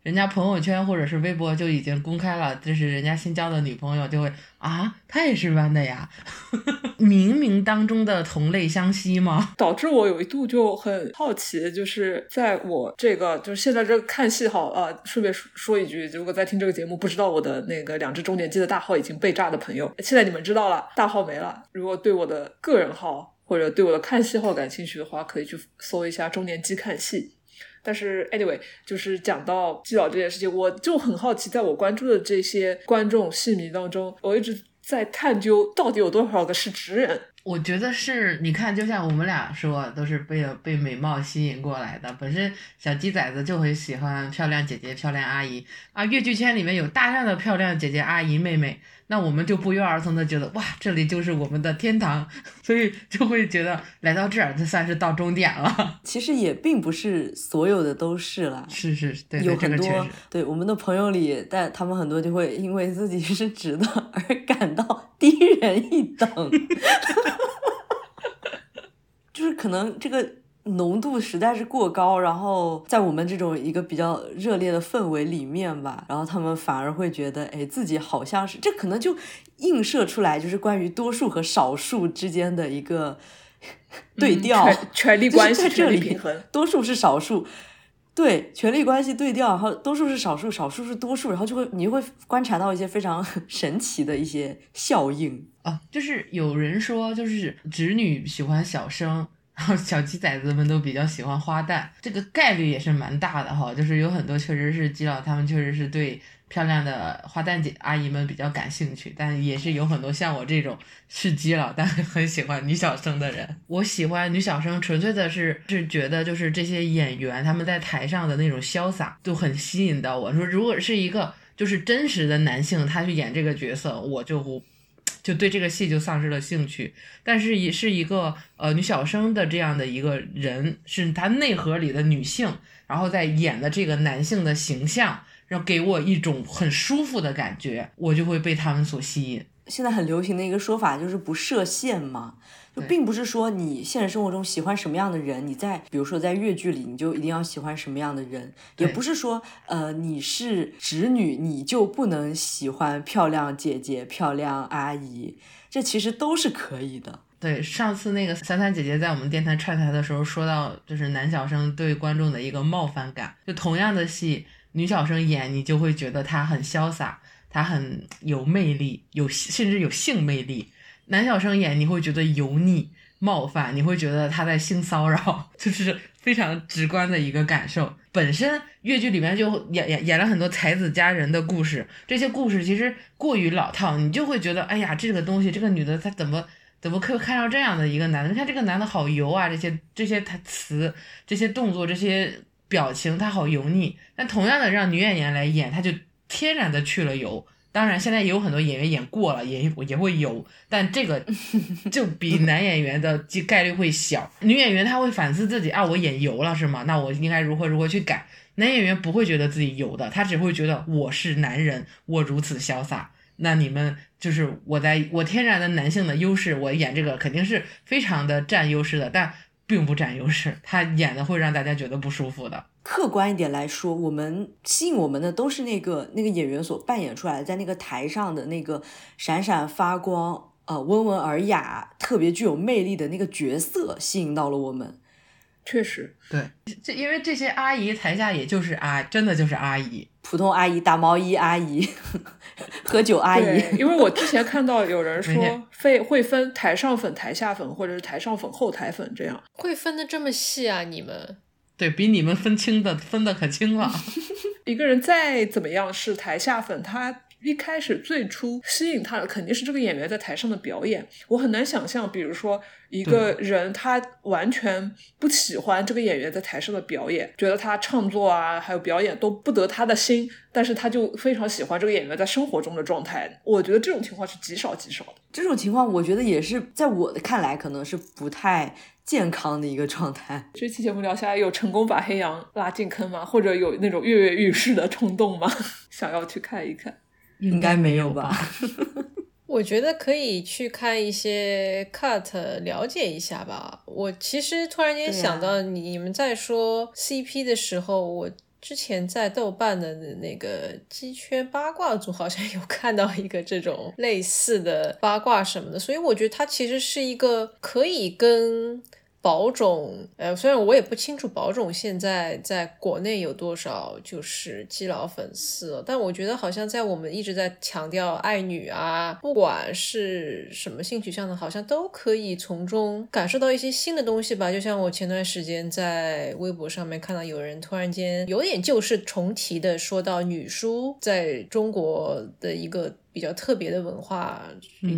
人家朋友圈或者是微博就已经公开了，这是人家新交的女朋友，就会啊，他也是弯的呀，冥冥当中的同类相吸吗？导致我有一度就很好奇，就是在我这个就是现在这看戏好啊，顺便说说一句，如果在听这个节目不知道我的那个两只中年机的大号已经被炸的朋友，现在你们知道了，大号没了。如果对我的个人号或者对我的看戏号感兴趣的话，可以去搜一下中年机看戏。但是，anyway，就是讲到基佬这件事情，我就很好奇，在我关注的这些观众戏迷当中，我一直在探究到底有多少个是直人。我觉得是，你看，就像我们俩说，都是被被美貌吸引过来的。本身小鸡崽子就很喜欢漂亮姐姐、漂亮阿姨啊，越剧圈里面有大量的漂亮姐姐、阿姨、妹妹。那我们就不约而同的觉得哇，这里就是我们的天堂，所以就会觉得来到这儿就算是到终点了。其实也并不是所有的都是了，是是，对有很多对我们的朋友里，但他们很多就会因为自己是直的 而感到低人一等，就是可能这个。浓度实在是过高，然后在我们这种一个比较热烈的氛围里面吧，然后他们反而会觉得，哎，自己好像是这可能就映射出来，就是关于多数和少数之间的一个对调，权 力关系这里平衡，多数是少数，对，权力关系对调，然后多数是少数，少数是多数，然后就会你就会观察到一些非常 神奇的一些效应啊，就是有人说，就是侄女喜欢小生。然后小鸡崽子们都比较喜欢花旦，这个概率也是蛮大的哈。就是有很多确实是基佬，他们确实是对漂亮的花旦姐阿姨们比较感兴趣，但也是有很多像我这种是基佬但很喜欢女小生的人。我喜欢女小生，纯粹的是是觉得就是这些演员他们在台上的那种潇洒就很吸引到我。说如果是一个就是真实的男性，他去演这个角色，我就不。就对这个戏就丧失了兴趣，但是也是一个呃女小生的这样的一个人，是她内核里的女性，然后在演的这个男性的形象，然后给我一种很舒服的感觉，我就会被他们所吸引。现在很流行的一个说法就是不设限嘛。就并不是说你现实生活中喜欢什么样的人，你在比如说在越剧里你就一定要喜欢什么样的人，也不是说呃你是直女你就不能喜欢漂亮姐姐、漂亮阿姨，这其实都是可以的。对，上次那个三三姐姐在我们电台串台的时候说到，就是男小生对观众的一个冒犯感，就同样的戏，女小生演你就会觉得她很潇洒，他很有魅力，有甚至有性魅力。男小生演你会觉得油腻、冒犯，你会觉得他在性骚扰，就是非常直观的一个感受。本身越剧里面就演演演了很多才子佳人的故事，这些故事其实过于老套，你就会觉得，哎呀，这个东西，这个女的她怎么怎么可看到这样的一个男的？你看这个男的好油啊，这些这些他词、这些动作、这些表情，他好油腻。但同样的让女演员来演，他就天然的去了油。当然，现在也有很多演员演过了，也也会有，但这个 就比男演员的几概率会小。女演员她会反思自己啊，我演油了是吗？那我应该如何如何去改？男演员不会觉得自己油的，他只会觉得我是男人，我如此潇洒。那你们就是我在我天然的男性的优势，我演这个肯定是非常的占优势的，但并不占优势，他演的会让大家觉得不舒服的。客观一点来说，我们吸引我们的都是那个那个演员所扮演出来，在那个台上的那个闪闪发光、呃温文尔雅、特别具有魅力的那个角色，吸引到了我们。确实，对，这因为这些阿姨台下也就是阿，真的就是阿姨，普通阿姨、打毛衣阿姨、喝酒阿姨。因为我之前看到有人说，会会分台上粉、台下粉，或者是台上粉、后台粉这样，会分的这么细啊？你们？对比你们分清的分的可清了。一个人再怎么样是台下粉，他一开始最初吸引他的肯定是这个演员在台上的表演。我很难想象，比如说一个人他完全不喜欢这个演员在台上的表演，觉得他唱作啊还有表演都不得他的心，但是他就非常喜欢这个演员在生活中的状态。我觉得这种情况是极少极少的。这种情况，我觉得也是在我的看来，可能是不太健康的一个状态。这期节目聊下来，有成功把黑羊拉进坑吗？或者有那种跃跃欲试的冲动吗？想要去看一看？应该没有吧？我觉得可以去看一些 cut 了解一下吧。我其实突然间想到，你你们在说 CP 的时候，我之前在豆瓣的那个鸡圈八卦组好像有看到一个这种类似的八卦什么的，所以我觉得它其实是一个可以跟。宝冢，呃，虽然我也不清楚宝冢现在在国内有多少就是基佬粉丝，但我觉得好像在我们一直在强调爱女啊，不管是什么性取向的，好像都可以从中感受到一些新的东西吧。就像我前段时间在微博上面看到有人突然间有点旧事重提的说到女书在中国的一个。比较特别的文化，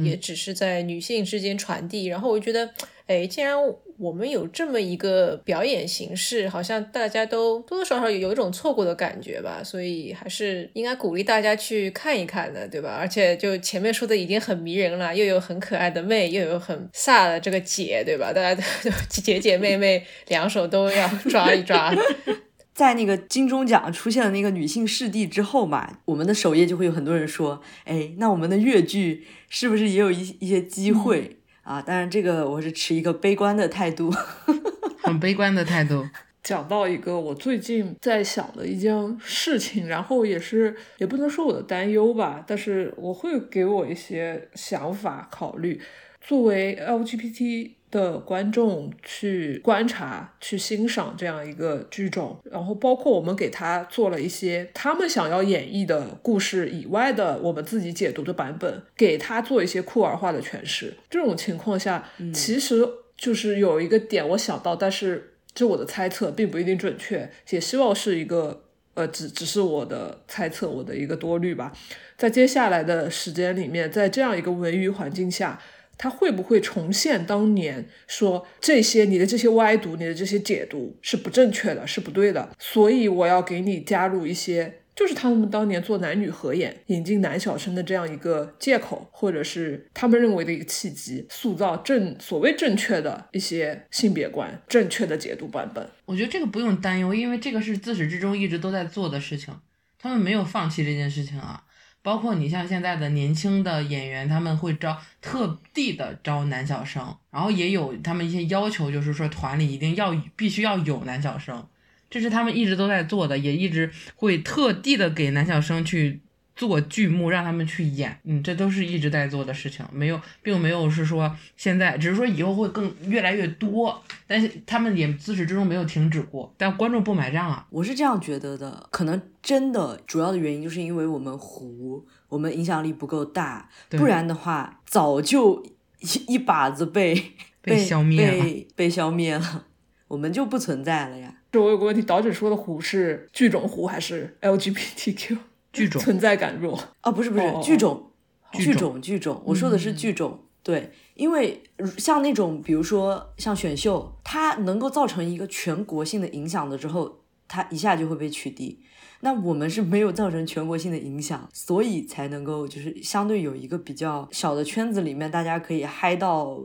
也只是在女性之间传递。然后我觉得，哎，既然我们有这么一个表演形式，好像大家都多多少少有有一种错过的感觉吧。所以还是应该鼓励大家去看一看的，对吧？而且就前面说的已经很迷人了，又有很可爱的妹，又有很飒的这个姐，对吧？大家都 姐姐妹妹两手都要抓一抓。在那个金钟奖出现了那个女性视帝之后嘛，我们的首页就会有很多人说，哎，那我们的越剧是不是也有一一些机会啊？当然，这个我是持一个悲观的态度，很悲观的态度。讲到一个我最近在想的一件事情，然后也是也不能说我的担忧吧，但是我会给我一些想法考虑。作为 LGBT。的观众去观察、去欣赏这样一个剧种，然后包括我们给他做了一些他们想要演绎的故事以外的我们自己解读的版本，给他做一些酷儿化的诠释。这种情况下，其实就是有一个点我想到，但是这我的猜测并不一定准确，也希望是一个呃，只只是我的猜测，我的一个多虑吧。在接下来的时间里面，在这样一个文娱环境下。他会不会重现当年说这些你的这些歪读，你的这些解读是不正确的，是不对的？所以我要给你加入一些，就是他们当年做男女合演、引进男小生的这样一个借口，或者是他们认为的一个契机，塑造正所谓正确的一些性别观、正确的解读版本。我觉得这个不用担忧，因为这个是自始至终一直都在做的事情，他们没有放弃这件事情啊。包括你像现在的年轻的演员，他们会招特地的招男小生，然后也有他们一些要求，就是说团里一定要必须要有男小生，这是他们一直都在做的，也一直会特地的给男小生去。做剧目让他们去演，嗯，这都是一直在做的事情，没有，并没有是说现在，只是说以后会更越来越多，但是他们也自始至终没有停止过，但观众不买账啊，我是这样觉得的，可能真的主要的原因就是因为我们糊，我们影响力不够大，不然的话早就一一把子被 被消灭了，被被消灭了，我们就不存在了呀。这我有个问题，导演说的糊是剧种糊还是 LGBTQ？剧种存在感弱啊，不是不是剧种，剧种剧种，我说的是剧种。对，因为像那种，比如说像选秀，它能够造成一个全国性的影响的之后，它一下就会被取缔。那我们是没有造成全国性的影响，所以才能够就是相对有一个比较小的圈子里面，大家可以嗨到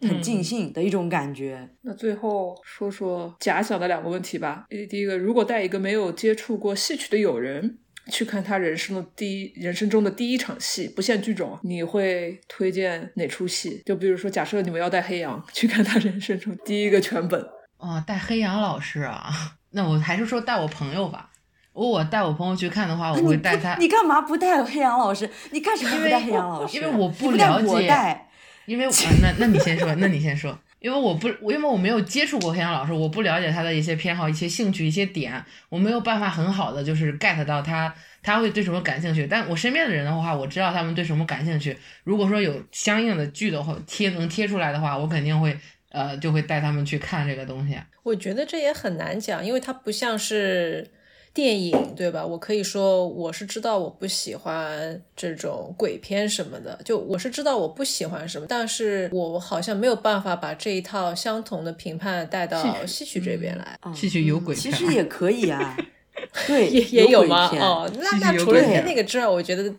很尽兴的一种感觉。那最后说说假想的两个问题吧。第一个，如果带一个没有接触过戏曲的友人。去看他人生的第一人生中的第一场戏，不限剧种，你会推荐哪出戏？就比如说，假设你们要带黑羊去看他人生中第一个全本，哦，带黑羊老师啊，那我还是说带我朋友吧。如果我带我朋友去看的话，我会带他。你干嘛不带黑羊老师？你干什么不带黑羊老师？因为我不了解。带。因为那那你先说，那你先说。因为我不，因为我没有接触过黑羊老师，我不了解他的一些偏好、一些兴趣、一些点，我没有办法很好的就是 get 到他他会对什么感兴趣。但我身边的人的话，我知道他们对什么感兴趣。如果说有相应的剧的话，贴能贴出来的话，我肯定会呃就会带他们去看这个东西。我觉得这也很难讲，因为它不像是。电影，对吧？我可以说我是知道我不喜欢这种鬼片什么的，就我是知道我不喜欢什么，但是我好像没有办法把这一套相同的评判带到戏曲这边来。嗯戏曲有鬼片其实也可以啊。对，也也有有吗？哦，那那除了那个之外，我觉得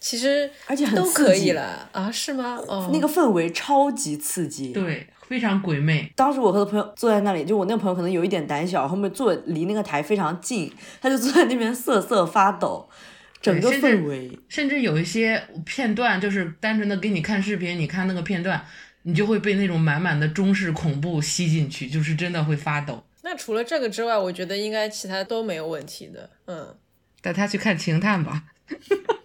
其实而且很都刺激可以了啊？是吗？哦，那个氛围超级刺激。对，非常鬼魅。当时我和朋友坐在那里，就我那个朋友可能有一点胆小，后面坐离那个台非常近，他就坐在那边瑟瑟发抖，整个氛围。甚至有一些片段，就是单纯的给你看视频，你看那个片段，你就会被那种满满的中式恐怖吸进去，就是真的会发抖。那除了这个之外，我觉得应该其他都没有问题的。嗯，带他去看《情探》吧。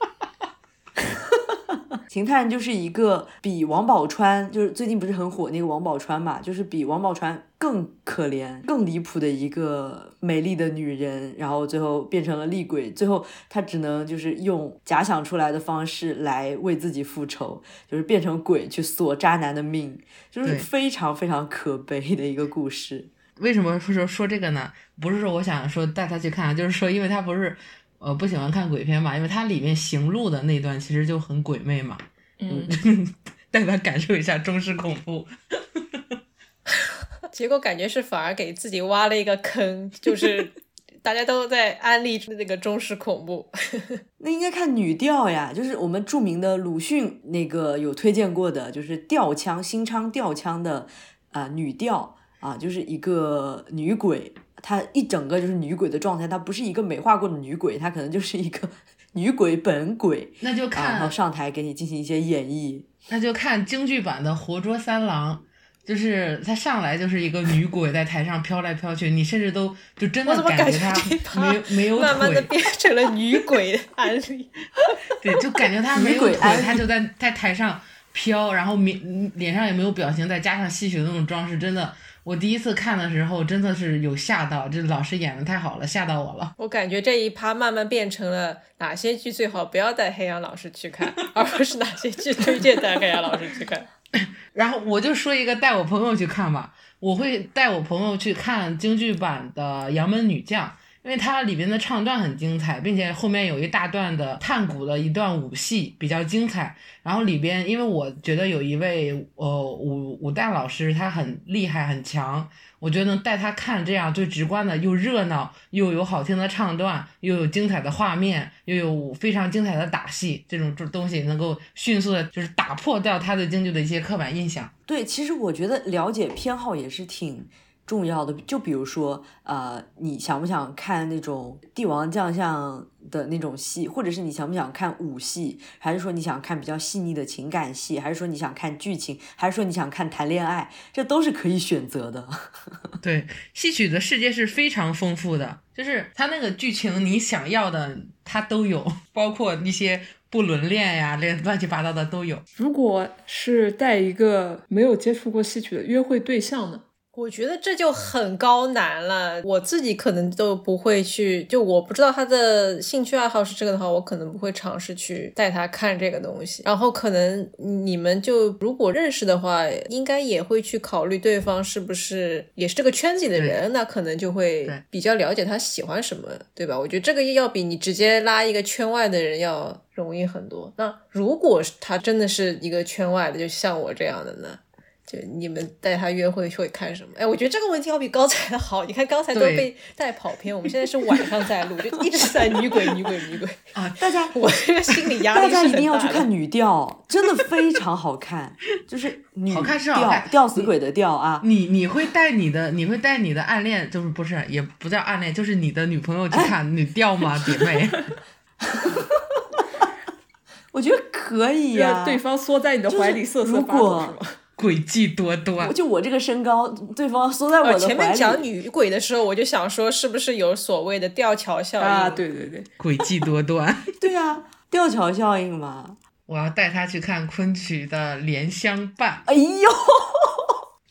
秦探就是一个比王宝钏，就是最近不是很火那个王宝钏嘛，就是比王宝钏更可怜、更离谱的一个美丽的女人，然后最后变成了厉鬼，最后她只能就是用假想出来的方式来为自己复仇，就是变成鬼去索渣男的命，就是非常非常可悲的一个故事。为什么说说这个呢？不是说我想说带他去看，就是说因为他不是呃不喜欢看鬼片嘛，因为它里面行路的那段其实就很鬼魅嘛，嗯，带他感受一下中式恐怖。结果感觉是反而给自己挖了一个坑，就是 大家都在安利那个中式恐怖。那应该看女调呀，就是我们著名的鲁迅那个有推荐过的，就是吊腔新昌吊腔的啊、女调啊，就是一个女鬼，她一整个就是女鬼的状态，她不是一个美化过的女鬼，她可能就是一个 女鬼本鬼啊，那就看、然后上台给你进行一些演绎。那就看京剧版的《活捉三郎》，就是她上来就是一个女鬼在台上飘来飘去，你甚至都就真的感觉她没有没有慢慢的腿，变成了女鬼的安利？对，就感觉她没有腿，她就在在台上飘，然后面脸上也没有表情，再加上戏曲的那种装饰，真的，我第一次看的时候真的是有吓到，这老师演的太好了，吓到我了。我感觉这一趴慢慢变成了哪些剧最好不要带黑羊老师去看，而不是哪些剧推荐带黑羊老师去看。然后我就说一个带我朋友去看吧，我会带我朋友去看京剧版的《杨门女将》，因为它里面的唱段很精彩，并且后面有一大段的探古的一段武戏比较精彩。然后里边，因为我觉得有一位呃武武旦老师，他很厉害很强，我觉得能带他看这样最直观的，又热闹又有好听的唱段，又有精彩的画面，又有非常精彩的打戏，这种这东西能够迅速的就是打破掉他对京剧的一些刻板印象。对，其实我觉得了解偏好也是挺重要的。就比如说，呃，你想不想看那种帝王将相的那种戏，或者是你想不想看武戏，还是说你想看比较细腻的情感戏，还是说你想看剧情，还是说你想看谈恋爱，这都是可以选择的。对，戏曲的世界是非常丰富的，就是它那个剧情你想要的它都有，包括一些不伦恋呀、恋乱七八糟的都有。如果是带一个没有接触过戏曲的约会对象呢？我觉得这就很高难了，我自己可能都不会去，就我不知道他的兴趣爱好是这个的话，我可能不会尝试去带他看这个东西。然后可能你们就如果认识的话，应该也会去考虑对方是不是也是这个圈子里的人，那可能就会比较了解他喜欢什么，对吧？我觉得这个要比你直接拉一个圈外的人要容易很多。那如果他真的是一个圈外的，就像我这样的呢？就你们带他约会会看什么？哎，我觉得这个问题要比刚才的好。你看刚才都被带跑偏，我们现在是晚上在录，就一直在女鬼、女鬼、女鬼。啊，大家我这个心理压力是大家一。定要去看女调，真的非常好看，就是女好看是好调看吊死鬼的吊啊。你你会带你的你会带你的暗恋，就是不是也不叫暗恋，就是你的女朋友去看女调吗，姐妹？我觉得可以呀、让对方缩在你的怀里瑟瑟发抖是吗？诡计多端，就我这个身高，对方缩在我呃，的前面。讲女鬼的时候，我就想说，是不是有所谓的吊桥效应？啊，对对对，诡计多端。对啊，吊桥效应嘛。我要带他去看昆曲的《莲香伴哎呦，》，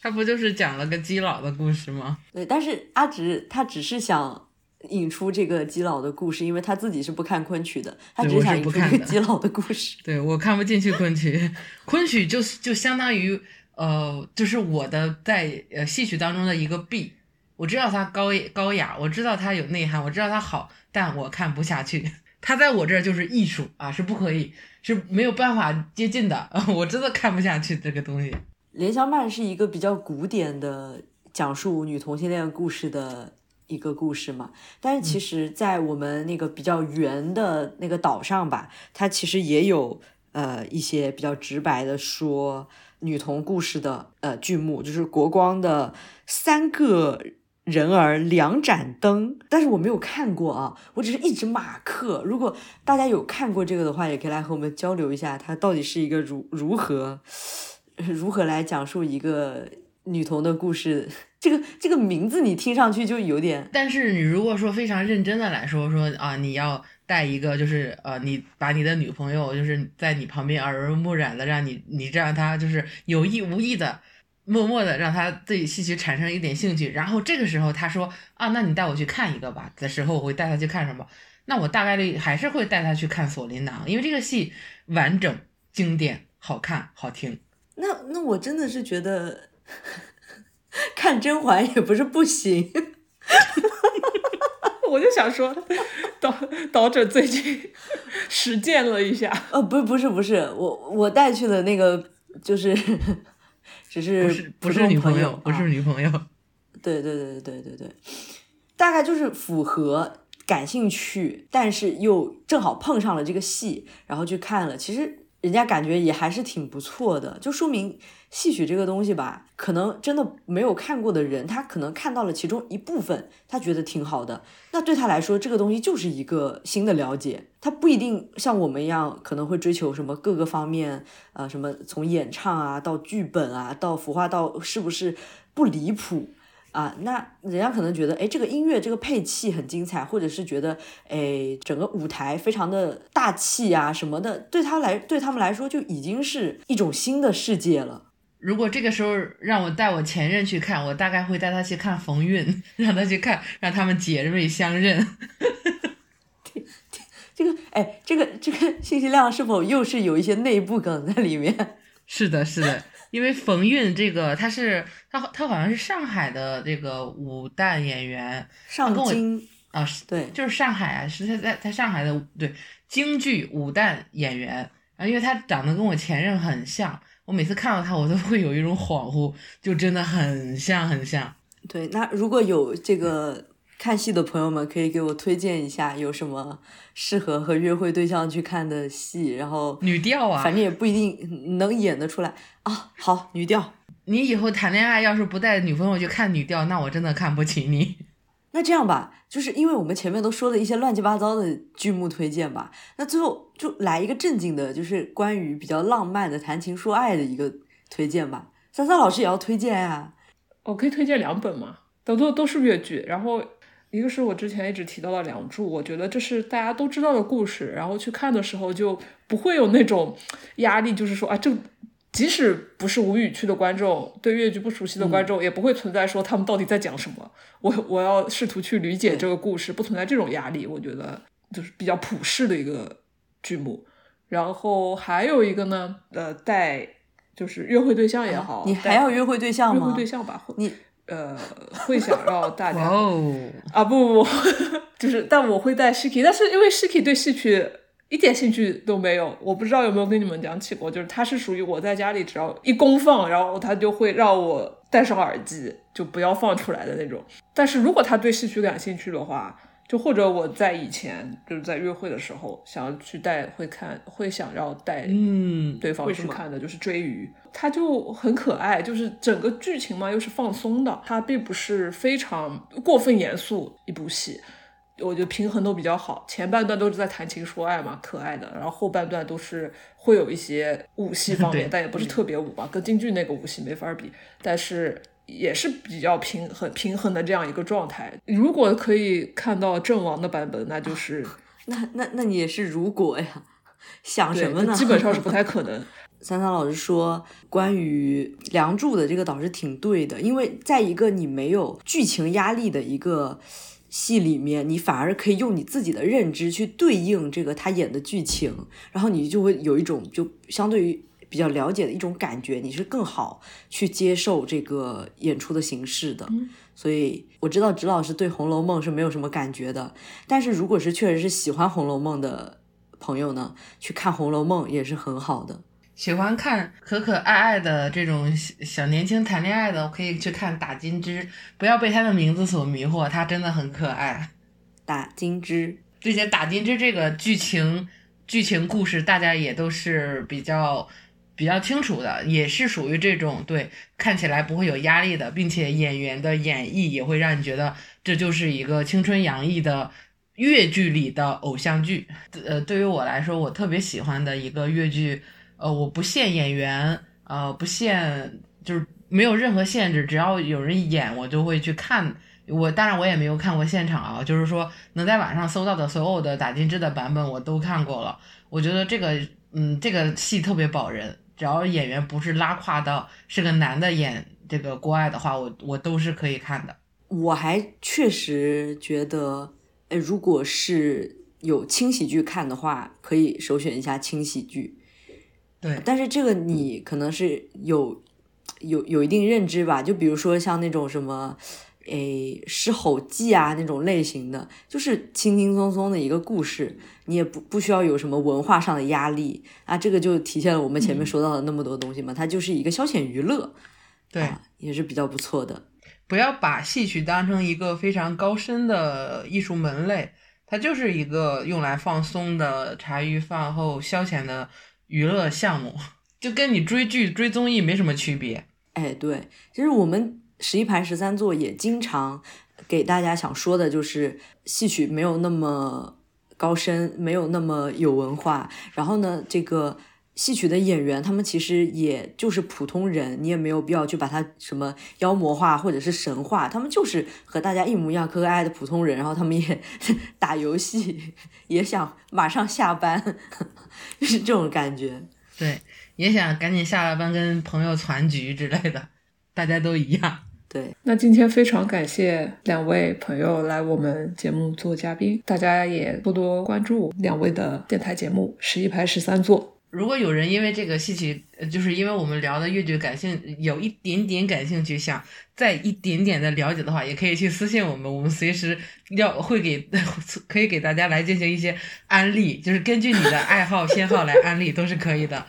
他不就是讲了个基佬的故事吗？对，但是阿直他只是想引出这个基佬的故事，因为他自己是不看昆曲的，他只想引出这个基佬的故事。对我看不进去昆曲，昆曲就是就相当于呃，就是我的在呃戏曲当中的一个弊，我知道它高高雅，我知道它有内涵，我知道它好，但我看不下去。它在我这儿就是艺术啊，是不可以，是没有办法接近的。我真的看不下去这个东西。莲香漫是一个比较古典的讲述女同性恋故事的一个故事嘛，但是其实，在我们那个比较圆的那个岛上吧，它其实也有呃一些比较直白的说女童故事的呃剧目，就是国光的三个。人儿两盏灯，但是我没有看过啊，我只是一直马克。如果大家有看过这个的话，也可以来和我们交流一下，它到底是一个如如何如何来讲述一个女童的故事。这个这个名字你听上去就有点，但是你如果说非常认真的来说说啊，你要带一个就是呃，你把你的女朋友就是在你旁边耳濡目染的，让你你这样她就是有意无意的。默默的让他对戏曲产生一点兴趣，然后这个时候他说啊，那你带我去看一个吧。的时候我会带他去看什么？那我大概率还是会带他去看《锁麟囊》，因为这个戏完整、经典、好看、好听。那那我真的是觉得 看甄嬛也不是不行。我就想说，导导者最近实践了一下。呃，不，不是，不是，我我带去的那个就是。只是不是女朋友，不是女朋友。对对对对对对对，大概就是符合感兴趣，但是又正好碰上了这个戏，然后去看了。其实人家感觉也还是挺不错的，就说明戏曲这个东西吧，可能真的没有看过的人，他可能看到了其中一部分，他觉得挺好的。那对他来说，这个东西就是一个新的了解。他不一定像我们一样，可能会追求什么各个方面，呃，什么从演唱啊到剧本啊到服化到是不是不离谱啊？那人家可能觉得，哎，这个音乐这个配器很精彩，或者是觉得，哎，整个舞台非常的大气啊什么的，对他来对他们来说就已经是一种新的世界了。如果这个时候让我带我前任去看，我大概会带他去看冯韵，让他去看，让他们姐妹相认。这个，哎，这个这个信息量是否又是有一些内部梗在里面？是的，是的，因为冯韵这个他是他他好像是上海的这个武旦演员，上京啊，对，就是上海啊，是他在在上海的对京剧武旦演员啊，因为他长得跟我前任很像。我每次看到他，我都会有一种恍惚，就真的很像很像。对，那如果有这个看戏的朋友们，可以给我推荐一下有什么适合和约会对象去看的戏，然后女调啊，反正也不一定能演得出来啊。好，女调，你以后谈恋爱要是不带女朋友去看女调，那我真的看不起你。那这样吧，就是因为我们前面都说了一些乱七八糟的剧目推荐吧，那最后就来一个正经的，就是关于比较浪漫的谈情说爱的一个推荐吧。三三老师也要推荐啊，我可以推荐两本嘛，都都都是越剧，然后一个是我之前一直提到的《梁祝》，我觉得这是大家都知道的故事，然后去看的时候就不会有那种压力，就是说啊这。即使不是无语区的观众，对粤剧不熟悉的观众，也不会存在说他们到底在讲什么。我我要试图去理解这个故事，不存在这种压力。我觉得就是比较普世的一个剧目。然后还有一个呢，呃，带就是约会对象也好，你还要约会对象吗？约会对象吧，你呃会想让大家 哦啊不不，就是但我会带 Shiki，但是因为 Shiki 对戏曲。一点兴趣都没有，我不知道有没有跟你们讲起过，就是它是属于我在家里只要一公放，然后它就会让我戴上耳机，就不要放出来的那种。但是如果他对戏曲感兴趣的话，就或者我在以前就是在约会的时候想要去带会看，会想要带嗯对方去看的，就是追鱼，它就很可爱，就是整个剧情嘛又是放松的，它并不是非常过分严肃一部戏。我觉得平衡都比较好，前半段都是在谈情说爱嘛，可爱的，然后后半段都是会有一些武戏方面，但也不是特别武吧，跟京剧那个武戏没法比，但是也是比较平衡平衡的这样一个状态。如果可以看到阵亡的版本，那就是 那那那你也是如果呀，想什么呢？基本上是不太可能。三三老师说，关于《梁祝》的这个倒是挺对的，因为在一个你没有剧情压力的一个。戏里面，你反而可以用你自己的认知去对应这个他演的剧情，然后你就会有一种就相对于比较了解的一种感觉，你是更好去接受这个演出的形式的。所以我知道直老师对《红楼梦》是没有什么感觉的，但是如果是确实是喜欢《红楼梦》的朋友呢，去看《红楼梦》也是很好的。喜欢看可可爱爱的这种小小年轻谈恋爱的，可以去看打金枝，不要被他的名字所迷惑，他真的很可爱。打金枝，这些打金枝这个剧情剧情故事，大家也都是比较比较清楚的，也是属于这种对看起来不会有压力的，并且演员的演绎也会让你觉得这就是一个青春洋溢的越剧里的偶像剧。呃，对于我来说，我特别喜欢的一个越剧。呃，我不限演员，呃，不限，就是没有任何限制，只要有人演，我就会去看。我当然我也没有看过现场啊，就是说能在网上搜到的所有的打金枝的版本我都看过了。我觉得这个，嗯，这个戏特别保人，只要演员不是拉胯到是个男的演这个郭爱的话，我我都是可以看的。我还确实觉得，哎，如果是有轻喜剧看的话，可以首选一下轻喜剧。对，但是这个你可能是有有有一定认知吧？就比如说像那种什么，诶，《狮吼记》啊那种类型的，就是轻轻松松的一个故事，你也不不需要有什么文化上的压力啊。这个就体现了我们前面说到的那么多东西嘛，它就是一个消遣娱乐，对，也是比较不错的。不要把戏曲当成一个非常高深的艺术门类，它就是一个用来放松的茶余饭后消遣的。娱乐项目就跟你追剧、追综艺没什么区别。哎，对，其实我们十一排十三座也经常给大家想说的，就是戏曲没有那么高深，没有那么有文化。然后呢，这个戏曲的演员他们其实也就是普通人，你也没有必要去把他什么妖魔化或者是神化，他们就是和大家一模一样可可爱爱的普通人。然后他们也 打游戏，也想马上下班。就是这种感觉，对，也想赶紧下了班跟朋友团局之类的，大家都一样。对，那今天非常感谢两位朋友来我们节目做嘉宾，大家也多多关注两位的电台节目《十一排十三座》。如果有人因为这个戏曲，就是因为我们聊的越剧感兴有一点点感兴趣，想再一点点的了解的话，也可以去私信我们，我们随时要会给 可以给大家来进行一些安利，就是根据你的爱好偏好来安利都是可以的，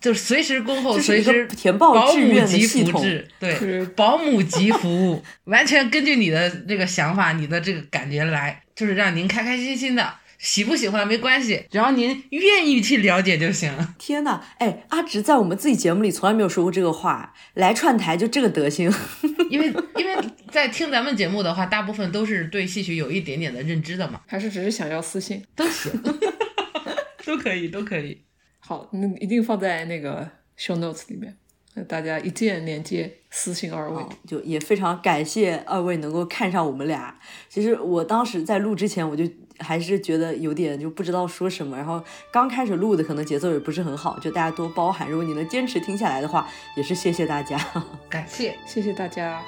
就是随时恭候，随时填报保姆级服务，对，保姆级服务，完全根据你的这个想法，你的这个感觉来，就是让您开开心心的。喜不喜欢没关系，只要您愿意去了解就行。天呐，哎，阿直在我们自己节目里从来没有说过这个话，来串台就这个德行。因为 因为在听咱们节目的话，大部分都是对戏曲有一点点的认知的嘛，还是只是想要私信都行，都可以都可以。好，那一定放在那个 show notes 里面。大家一键连接私信二位，就也非常感谢二位能够看上我们俩。其实我当时在录之前，我就还是觉得有点就不知道说什么。然后刚开始录的可能节奏也不是很好，就大家多包涵。如果你能坚持听下来的话，也是谢谢大家，感谢谢谢大家。